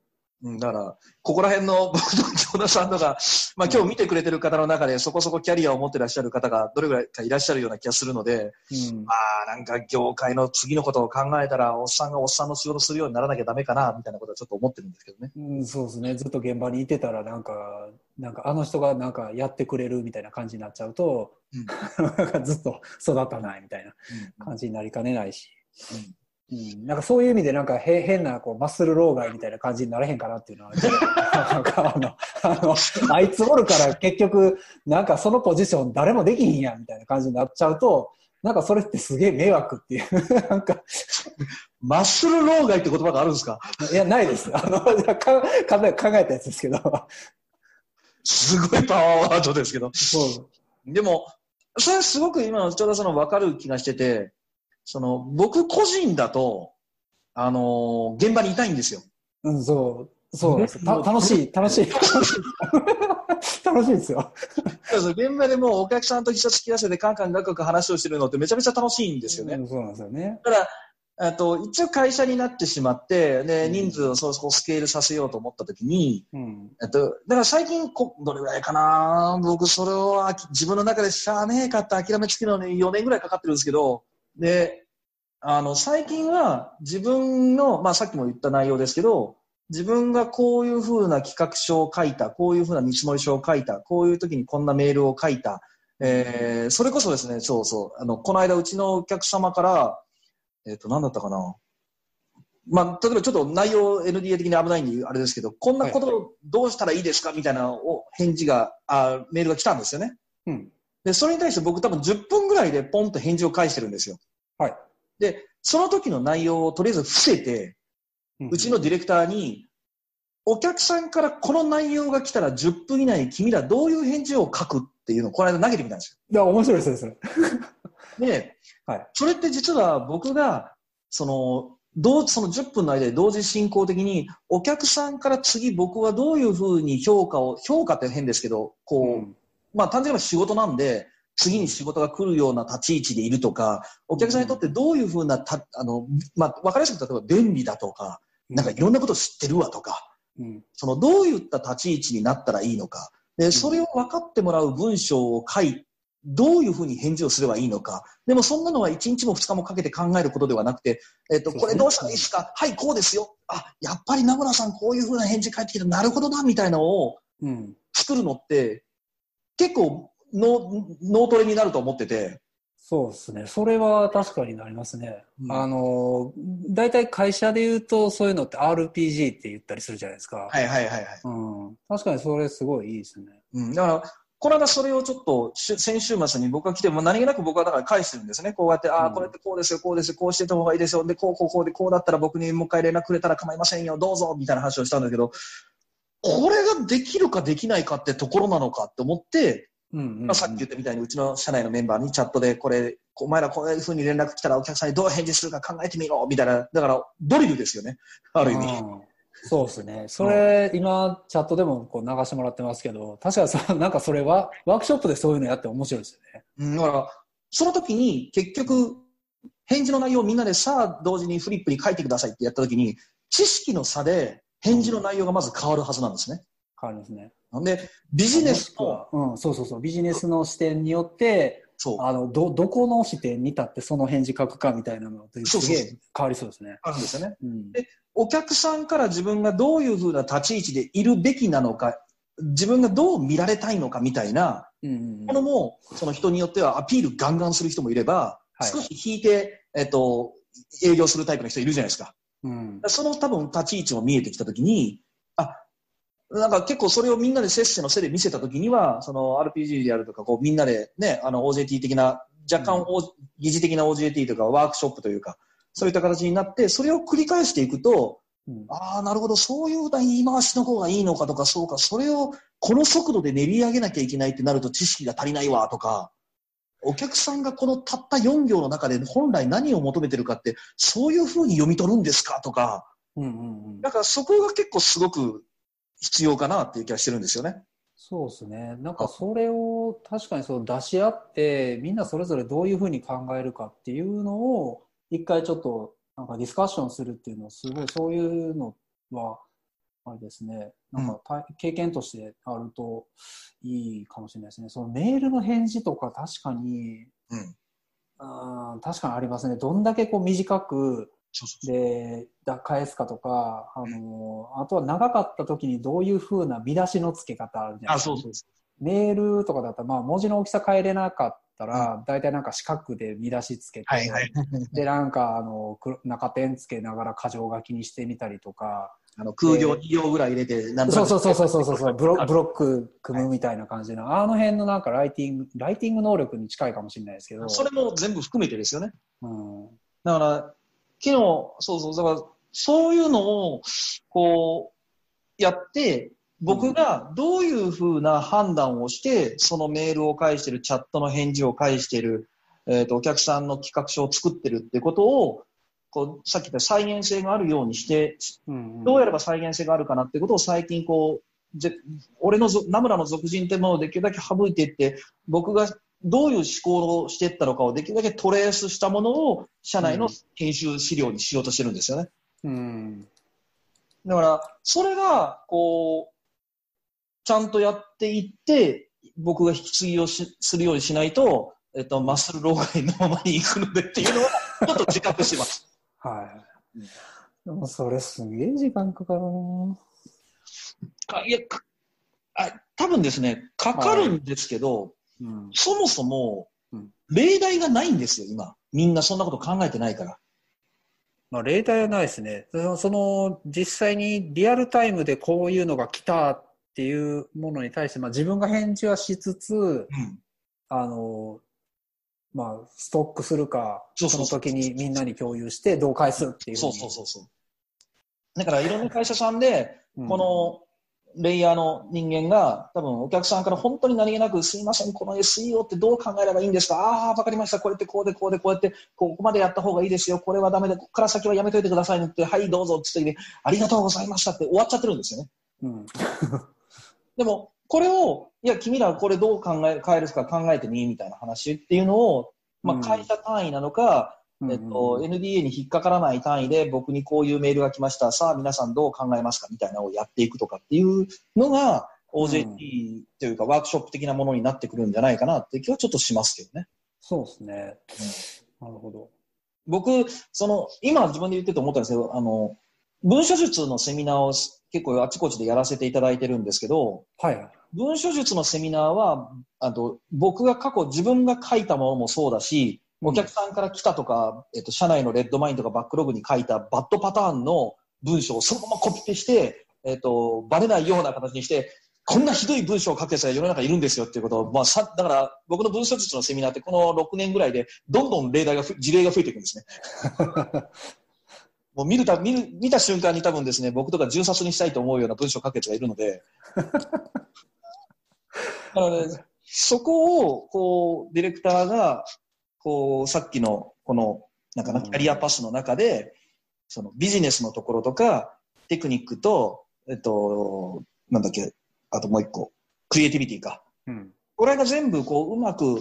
うん、だから、ここら辺の 僕と京田さんとか、まあ今日見てくれてる方の中でそこそこキャリアを持ってらっしゃる方がどれぐらいかいらっしゃるような気がするので、うん。まあなんか業界の次のことを考えたら、おっさんがおっさんの仕事するようにならなきゃダメかな、みたいなことはちょっと思ってるんですけどね。うん、そうですね。ずっと現場にいてたら、なんか、なんかあの人がなんかやってくれるみたいな感じになっちゃうと、うん ずっと育たないみたいなうん感じになりかねないし。うん、なんかそういう意味でなんかへ変なこうマッスル老害みたいな感じになれへんかなっていうのはなんかあのあのあいつおるから結局なんかそのポジション誰もできひんやんみたいな感じになっちゃうとなんかそれってすげえ迷惑っていう。なんか。マッスル老害って言葉があるんですか？いやないです。あのか考え考えたやつですけど。すごいパワーワードですけど。そう。でも、それすごく今の内田さんの分かる気がしてて、その、僕個人だと、あのー現場にいたいんですよ。うん、そう、そうですよ。た楽しい、楽しい。楽しいですよ。そうそう現場でもうお客さんと一緒付き合わせてカンカンガクガク話をしてるのってめちゃめちゃ楽しいんですよね。うんそうなんですよね。ただ、あと一応会社になってしまって、で、うん人数をそうそうスケールさせようと思ったときに、うん。えっと、だから最近こ、どれぐらいかな僕それを自分の中でしゃあねえかって諦めつけるのに4年ぐらいかかってるんですけど、で、あの、最近は自分の、まあさっきも言った内容ですけど、自分がこういうふうな企画書を書いた、こういうふうな見積もり書を書いた、こういう時にこんなメールを書いた、えー、それこそですね、そうそう、あの、この間うちのお客様から、えっ、と、何だったかなまあ、例えばちょっと内容 NDA 的に危ないんであれですけど、こんなことをどうしたらいいですかみたいなお返事が、あメールが来たんですよね。うん。で、それに対して僕多分10分ぐらいでポンと返事を返してるんですよ。はい。で、その時の内容をとりあえず伏せて、うちのディレクターに、お客さんからこの内容が来たら10分以内に君らどういう返事を書くっていうのをこの間投げてみたんですいや、面白いですね、それ。よ。で、はい。それって実は僕が、その、同その10分の間で同時進行的に、お客さんから次僕はどういうふうに評価を、評価って変ですけど、こう、うんまあ単純に仕事なんで、次に仕事が来るような立ち位置でいるとか、お客さんにとってどういうふうなた、あの、まあわかりやすく例えば便利だとか、なんかいろんなこと知ってるわとか、うん。そのどういった立ち位置になったらいいのか、で、それを分かってもらう文章を書いどういうふうに返事をすればいいのか。でもそんなのは1日も2日もかけて考えることではなくて、えっと、これどうしたらいいですか？はい、こうですよ。あ、やっぱり名村さんこういうふうな返事返ってきた。なるほどな、みたいなのをうん。作るのって、結構脳、脳トレになると思ってて。そうですね。それは確かになりますね。うんあの、大体会社で言うと、そういうのって RPG って言ったりするじゃないですか。はいはいはいはい。うん。確かにそれすごいいいですね。うん、だから、この間それをちょっとし先週末に僕が来て、もう何気なく僕はだから返してるんですね。こうやって、ああ、うんこれってこうですよ、こうですよ、こうしてた方がいいですよ。で、こうこうこうで、こうだったら僕にもう一回連絡くれたら構いませんよ、どうぞ、みたいな話をしたんだけど、これができるかできないかってところなのかって思って、うんうん、さっき言ったみたいにうちの社内のメンバーにチャットでこれ、お前らこういうふうに連絡来たらお客さんにどう返事するか考えてみろ、みたいな。だから、ドリルですよね。ある意味。うんそうですね。それ、今、チャットでもこう流してもらってますけど、確かにそ、なんかそれは、ワークショップでそういうのやって面白いですよね。うん、だから、その時に結局、返事の内容をみんなでさあ同時にフリップに書いてくださいってやった時に、知識の差で返事の内容がまず変わるはずなんですね。変わりますね。なんで、ビジネスと、うん、そうそうそう。ビジネスの視点によって、そう、あの、ど、どこの視点に立ってその返事書くかみたいなのってすげえ変わりそうですね。あるんですよね。うん。お客さんから自分がどういうふうな立ち位置でいるべきなのか、自分がどう見られたいのかみたいなうんうんものも、その人によってはアピールガンガンする人もいれば、はい少し引いて、えっと、営業するタイプの人いるじゃないですか。うん。その多分立ち位置も見えてきたときに、あ、なんか結構それをみんなでせっせの背で見せたときには、その RPG であるとか、こうみんなでね、あの OJT 的な、若干、お疑似的な OJT とかワークショップというか、そういった形になって、それを繰り返していくと、うんああ、なるほど、そういう言い回しの方がいいのかとか、そうか、それをこの速度で練り上げなきゃいけないってなると知識が足りないわとか、お客さんがこのたった4行の中で本来何を求めてるかって、そういうふうに読み取るんですかとか、うんうんうん。だからそこが結構すごく必要かなっていう気がしてるんですよね。そうですね。なんかそれを確かにそう出し合って、みんなそれぞれどういうふうに考えるかっていうのを、一回ちょっとなんかディスカッションするっていうのは、すごいそういうのは、あれですね、なんかた経験としてあるといいかもしれないですね。そのメールの返事とか確かに、うん。うん、確かにありますね。どんだけこう短く、で、だ返すかとか、あの、あとは長かった時にどういうふうな見出しの付け方あるじゃないあ、ですか。そうそうそメールとかだったら、まあ、文字の大きさ変えれなかったら、大体なんか四角で見出しつけて、はいはい。で、なんか、あの、く中点つけながら箇条書きにしてみたりとか、あの空行2行ぐらい入れて、なんとそうなくそうそうそうそうそう、ブロブロック組むみたいな感じの、あの辺のなんかライティング、ライティング能力に近いかもしれないですけど、それも全部含めてですよね。うん、だから、昨日、そうそう、だから、そういうのを、こう、やって、僕がどういうふうな判断をして、そのメールを返してる、チャットの返事を返してる、えっ、と、お客さんの企画書を作ってるってことを、こう、さっき言った再現性があるようにして、どうやれば再現性があるかなってことを最近こう、ぜ俺のぞナムラの俗人ってものをできるだけ省いていって、僕がどういう思考をしていったのかをできるだけトレースしたものを社内の研修資料にしようとしてるんですよね。うんだから、それが、こう、ちゃんとやっていって、僕が引き継ぎをしするようにしないと、えっと、マッスル老害のままに行くのでっていうのは、ちょっと自覚してます。はい。うんでもそれすげえ時間かかるなかいやかあ多分ですね、かかるんですけど、うん。そもそもうん、例題がないんですよ、今。みんなそんなこと考えてないから。まあ、例題はないですね。その、その実際にリアルタイムでこういうのが来たっていうものに対して、まあ、自分が返事はしつつ、うん。あの、まあ、ストックするか、その時にみんなに共有して、どう返すっていうそうにそうそうそう。だからいろんな会社さんで、うんこのレイヤーの人間が、多分お客さんから本当に何気なく、すいません、この SEO ってどう考えればいいんですか？ああー、わかりました。これってこうでこうでこうやって、ここまでやった方がいいですよ。これはダメで、ここから先はやめといてくださいねって、はい、どうぞって言って、ありがとうございましたって終わっちゃってるんですよね。うんでも、これを、いや、君らこれどう考え、変えるか考えてみみたいな話っていうのを、まあ、うん会社単位なのか、えっと、NDA に引っかからない単位で僕にこういうメールが来ました。さあ皆さんどう考えますかみたいなのをやっていくとかっていうのが OJT というかワークショップ的なものになってくるんじゃないかなって気はちょっとしますけどね。そうですね。なるほど。僕、その、今自分で言ってて思ったんですけど、あの、文書術のセミナーを結構あちこちでやらせていただいてるんですけど、はいはい。文書術のセミナーは、あと僕が過去自分が書いたものもそうだし、お客さんから来たとか、えっと、社内のレッドマインとかバックログに書いたバッドパターンの文章をそのままコピペして、えっと、バレないような形にして、こんなひどい文章を書くやつが世の中にいるんですよっていうことを、まあ、さ、だから僕の文書術のセミナーってこの6年ぐらいでどんどん例題がふ、事例が増えていくんですね。もう見るた、見る、見た瞬間に多分ですね、僕とか銃殺にしたいと思うような文章を書くやつがいるので、なので、そこを、こう、ディレクターが、こう、さっきの、この、なんかな、うんキャリアパスの中で、そのビジネスのところとか、テクニックと、えっと、なんだっけ、あともう一個、クリエイティビティか。うん。これが全部、こう、うまく、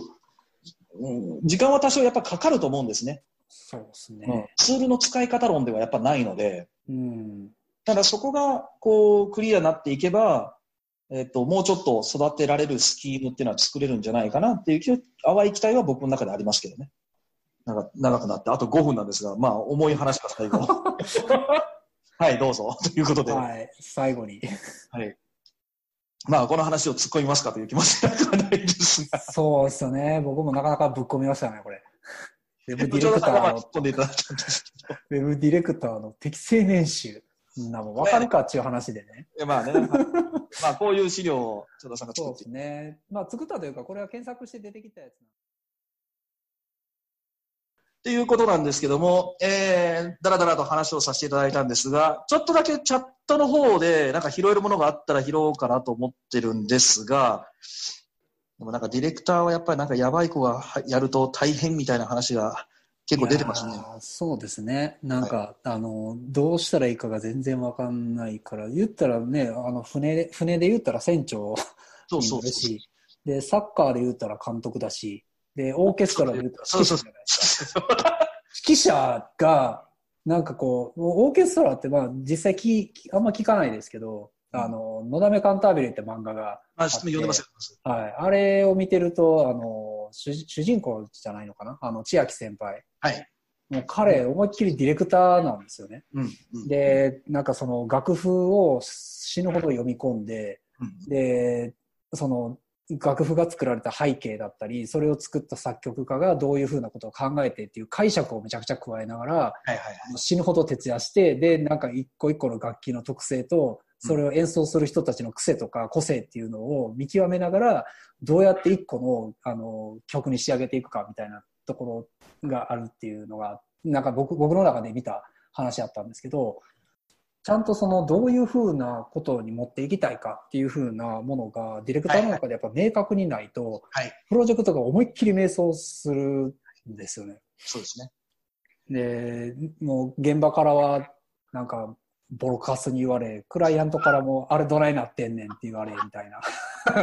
うん、時間は多少やっぱかかると思うんですね。そうですうんね。ツールの使い方論ではやっぱないので、うん。ただそこが、こう、クリアになっていけば、えっと、もうちょっと育てられるスキームっていうのは作れるんじゃないかなっていう淡い期待は僕の中でありますけどね。なんか長くなって、あと5分なんですが、まあ、重い話から最後。はい、どうぞ。ということで、はい。はい。最後に。まあ、この話を突っ込みますかという気持ちないですが。そうですよね。僕もなかなかぶっ込みましたね、これ。ウェブデ部ィレクターの。ウェブディレクターの適正年収。なもん分かるかっていう話でね。まあね、はいまあ、こういう資料を、ちょうどさんがそうで作ってすね。まあ、作ったというか、これは検索して出てきたやつっていうことなんですけども、えー、だらだらと話をさせていただいたんですが、ちょっとだけチャットの方で、なんか拾えるものがあったら拾おうかなと思ってるんですが、でもなんかディレクターはやっぱりなんかやばい子がはやると大変みたいな話が結構出てますねそうですね。なんか、あの、どうしたらいいかが全然わかんないから、言ったらね、あの、船で、船で言ったら船長そうに。なるし、で、サッカーで言ったら監督だし、で、オーケストラで言ったらそうそう指揮者じゃないですか。指揮者が、なんかこう、オーケストラってまあ実際きあんま聞かないですけど、あの、のだめカンタービレって漫画が、まあ、読んでますよ。はい、あれを見てると、あの、主主人公じゃないのかな？あの、千秋先輩。はい。もう彼、思いっきりディレクターなんですよね。うん。うん、で、なんかその楽譜を死ぬほど読み込んで、うんで、その楽譜が作られた背景だったり、それを作った作曲家がどういうふうなことを考えてっていう解釈をめちゃくちゃ加えながら、はいはいはい。死ぬほど徹夜して、で、なんか一個一個の楽器の特性と、それを演奏する人たちの癖とか個性っていうのを見極めながら、どうやって一個のあの曲に仕上げていくかみたいなところがあるっていうのが、なんか僕僕の中で見た話だったんですけど、ちゃんとそのどういうふうなことに持っていきたいかっていうふうなものがディレクターの中でやっぱ明確にないと、はい。プロジェクトが思いっきり迷走するんですよね。そうですね。で、もう現場からは、なんか、ボロカスに言われ、クライアントからも、あれどないなってんねんって言われ、みたいな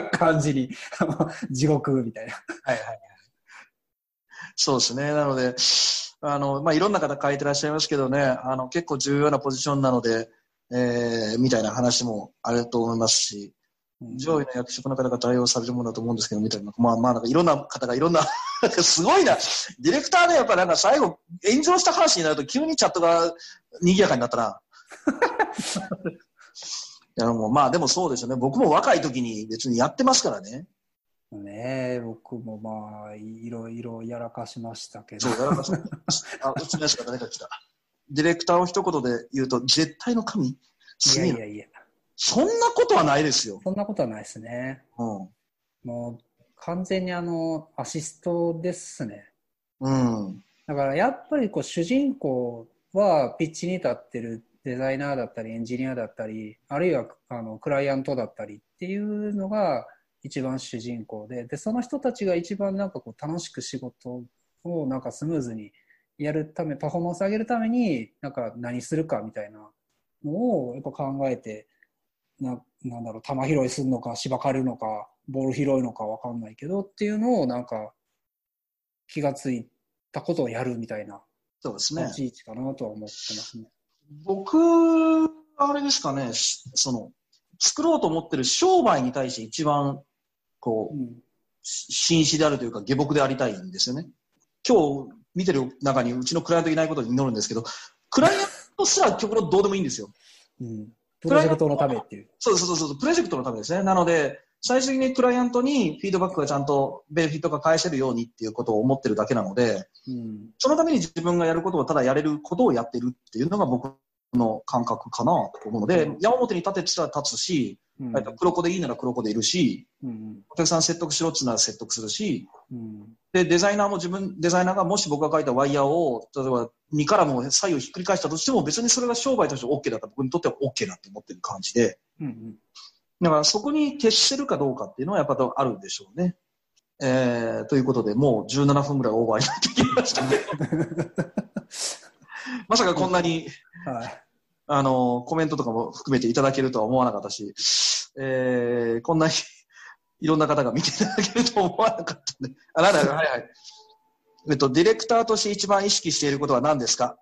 感じに、地獄みたいな。はいはいはい。そうですね。なので、あの、まあ、いろんな方書いてらっしゃいますけどね、あの、結構重要なポジションなので、えー、みたいな話もあると思いますし、上位の役職の方が対応されるものだと思うんですけど、みたいな。まあまあ、なんかいろんな方がいろんな、すごいな。ディレクターでやっぱなんか最後、炎上した話になると急にチャットが賑やかになったな。いやもうまあでもそうですよね。僕も若い時に別にやってますからね。ねえ、僕もまあ、いろいろやらかしましたけど。そう、やらかした。あ、うちのやつが誰か来た。ディレクターを一言で言うと、絶対の神？いやいやいや、そんなことはないですよ。そんなことはないですね。うん。もう、完全にあの、アシストですね。うん。だからやっぱりこう主人公はピッチに立ってるデザイナーだったりエンジニアだったりあるいはあのクライアントだったりっていうのが一番主人公ででその人たちが一番なんかこう楽しく仕事をなんかスムーズにやるためパフォーマンス上げるためになんか何するかみたいなのをやっぱ考えてななんだろう球拾いするのか芝刈るのかボール拾うのか分かんないけどっていうのをなんか気がついたことをやるみたいなそうですね立。ち位置かなとは思ってますね。僕、あれですかね、しその、作ろうと思ってる商売に対して一番、こう、うんし紳士であるというか下僕でありたいんですよね。今日見てる中にうちのクライアントいないことに祈るんですけど、クライアントすら極論どうでもいいんですよ。うん、プロジェクトのためっていう。そうそうそうそう、プロジェクトのためですね。なので、最終的にクライアントにフィードバックがちゃんとベネフィットが返せるようにっていうことを思ってるだけなので、うんそのために自分がやることをただやれることをやってるっていうのが僕の感覚かなと思うので、うん。矢面に立てたら立つし、うん。えっと黒子でいいなら黒子でいるし、うん。お客さん説得しろって言うなら説得するし、うん。で、デザイナーも自分、デザイナーがもし僕が書いたワイヤーを、例えば2からも左右ひっくり返したとしても別にそれが商売として OK だったら僕にとっては OK だって思ってる感じで、うんだからそこに徹してるかどうかっていうのはやっぱあるんでしょうね。えー、ということで、もう17分ぐらいオーバーになってきましたね。まさかこんなに、はいあの、コメントとかも含めていただけるとは思わなかったし、えー、こんなに いろんな方が見ていただけると思わなかったね。あ、なんだ、はいはい。えっと、ディレクターとして一番意識していることは何ですか？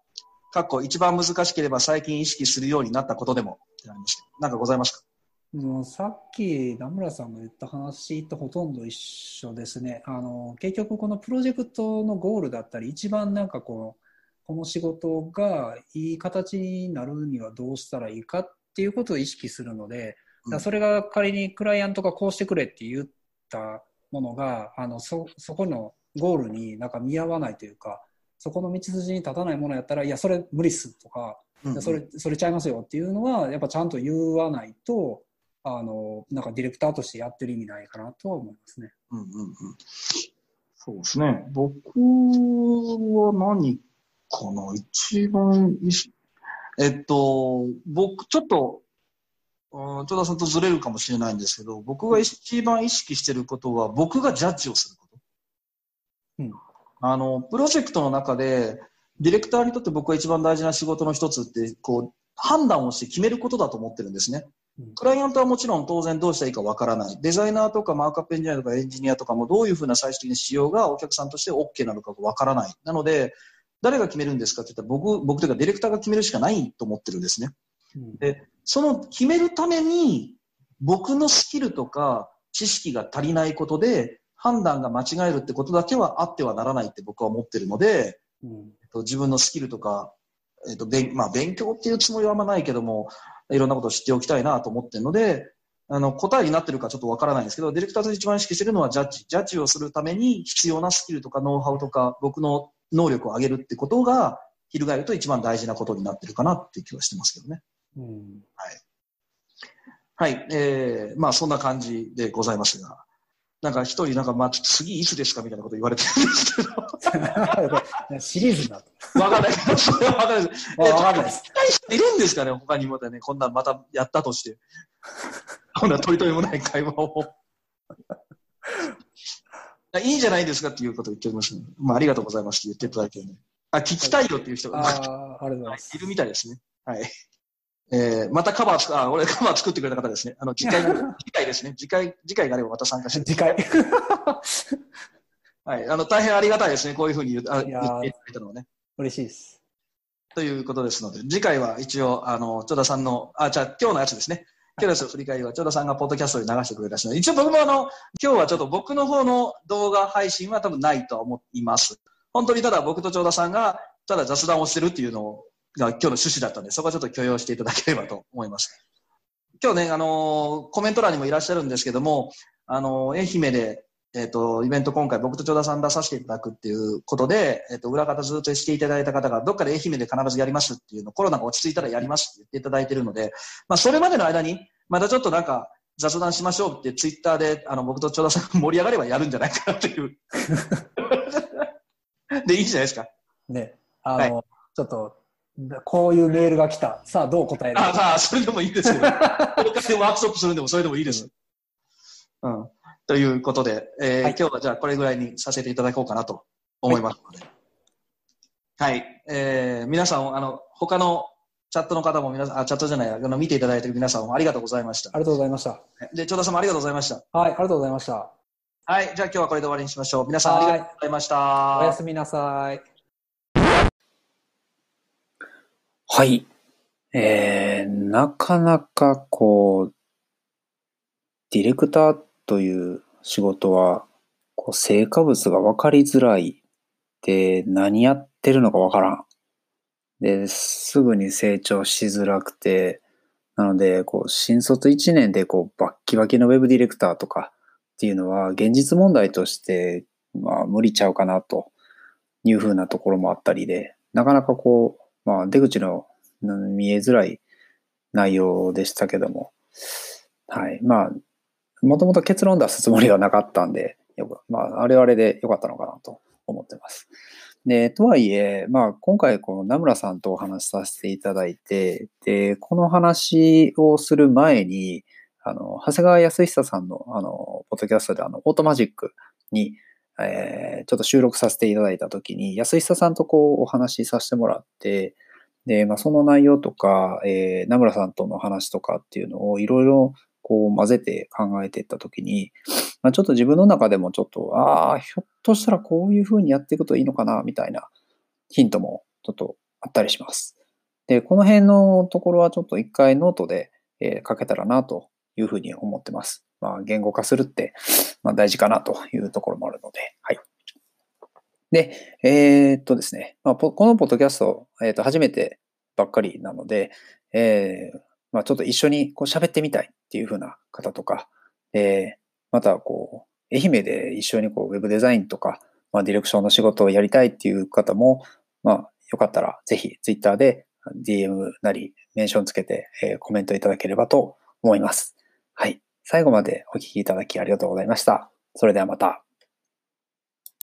かっこ一番難しければ最近意識するようになったことでも。ってなりましたなんかございますか？もうさっき名村さんが言った話とほとんど一緒ですね。あの結局このプロジェクトのゴールだったり一番なんかこうこの仕事がいい形になるにはどうしたらいいかっていうことを意識するので、だそれが仮にクライアントがこうしてくれって言ったものがあのそそこのゴールになんか見合わないというかそこの道筋に立たないものやったらいやそれ無理っすとかうんうんそれそれちゃいますよっていうのはやっぱちゃんと言わないとあのなんかディレクターとしてやってる意味ないかなとは思いますね。うんうんうんそうですね。僕は何かな一番意識、えっと、僕、ちょっと、うん、戸田さんとずれるかもしれないんですけど、僕が一番意識してることは、僕がジャッジをすること。うんあの、プロジェクトの中で、ディレクターにとって僕が一番大事な仕事の一つって、こう、判断をして決めることだと思ってるんですね。うんクライアントはもちろん当然どうしたらいいかわからない。デザイナーとかマークアップエンジニアとかエンジニアとかもどういうふうな最終的な仕様がお客さんとして OK なのかわからない。なので、誰が決めるんですかって言ったら僕、僕というかディレクターが決めるしかないと思ってるんですね。うんで、その決めるために僕のスキルとか知識が足りないことで判断が間違えるってことだけはあってはならないって僕は思ってるので、うんえっと自分のスキルとか、えっと勉まあ、勉強っていうつもりはあんまないけども、いろんなことを知っておきたいなと思ってるので、あの答えになってるかちょっとわからないんですけど、ディレクターと一番意識してるのはジャッジ。ジャッジをするために必要なスキルとかノウハウとか、僕の能力を上げるってことが、翻ると一番大事なことになってるかなって気はしてますけどね。うんはい。えー、まあそんな感じでございますが。なんか一人なんか、まあ次いつですかみたいなこと言われてるんですけど。シリーズになってわかんない。それはわかんないです。わわかんないです。いるんですかね他にもね、こんなんまたやったとして。こんな取り留めもない会話を。いいんじゃないですかっていうことを言っておりました、ね。まあ、ありがとうございますって言っていただいて、ね。あ、聞きたいよっていう人が、ああ、ありがとうございます。いるみたいですね。はい。えー、またカバー作、あ、俺カバー作ってくれた方ですね。あの、次回、次回ですね。次回、次回があればまた参加して。次回。はい。あの、大変ありがたいですね。こういうふうに言うあ言っていただいたのはね。嬉しいです。ということですので、次回は一応、あの、長田さんの、あ、じゃあ今日のやつですね。今日の振り返りは、長田さんがポッドキャストで流してくれたし、一応僕もあの、今日はちょっと僕の方の動画配信は多分ないとは思います。本当にただ僕と長田さんが、ただ雑談をしてるっていうのが今日の趣旨だったんで、そこはちょっと許容していただければと思います。今日ね、あのコメント欄にもいらっしゃるんですけども、あの愛媛で、えっ、と、イベント今回僕と長田さん出させていただくっていうことで、えっ、と、裏方ずっとしていただいた方が、どっかで愛媛で必ずやりますっていうの、コロナが落ち着いたらやりますって言っていただいているので、まあ、それまでの間に、またちょっとなんか、雑談しましょうってツイッターで、あの、僕と長田さんが盛り上がればやるんじゃないかなっていう。で、いいじゃないですか。ね、あの、ちょっと、こういうメールが来た。さあ、どう答えるあ、さあ、それでもいいですけど。これからワークショップするんでもそれでもいいです。うん。ということで、えーはい今日はじゃあこれぐらいにさせていただこうかなと思いますので。はい。えー皆さん、あの、他のチャットの方も皆さん、あ、チャットじゃない、あの、見ていただいている皆さんもありがとうございましたあ。りがとうございました。で、長田さんもありがとうございました。はい、ありがとうございました。はい。じゃあ今日はこれで終わりにしましょう。皆さんありがとうございました。おやすみなさい。はい。えー、なかなかこう、ディレクターという仕事は、こう成果物が分かりづらい。で、何やってるのか分からん。で、すぐに成長しづらくて、なので、こう、新卒1年でこう、バッキバキのウェブディレクターとかっていうのは、現実問題として、まあ、無理ちゃうかなというふうなところもあったりで、なかなかこう、まあ、出口の見えづらい内容でしたけども、はい。まあ、もともと結論出すつもりはなかったんで、よくまあ、あれあれでよかったのかなと思ってます。で、とはいえ、まあ、今回、この名村さんとお話しさせていただいて、で、この話をする前に、あの、長谷川康久さんの、あの、ポッドキャストで、あの、オートマジックに、えーちょっと収録させていただいたときに、安久さんとこうお話しさせてもらって、で、まあ、その内容とか、えー名村さんとの話とかっていうのをいろいろこう混ぜて考えていったときに、まあ、ちょっと自分の中でもちょっと、ああ、ひょっとしたらこういうふうにやっていくといいのかな、みたいなヒントもちょっとあったりします。で、この辺のところはちょっと一回ノートで、えー書けたらなというふうに思ってます。まあ、言語化するって、まあ、大事かなというところもあるので、はい。で、えーっとですね、まあ、このポッドキャスト、えーっと、初めてばっかりなので、えーまあ、ちょっと一緒にこう喋ってみたいっていう風な方とか、えまたこう、愛媛で一緒にこうウェブデザインとか、まあ、ディレクションの仕事をやりたいっていう方も、まあ、よかったらぜひツイッターで DM なりメンションつけて、えコメントいただければと思います。はい。最後までお聞きいただきありがとうございました。それではまた。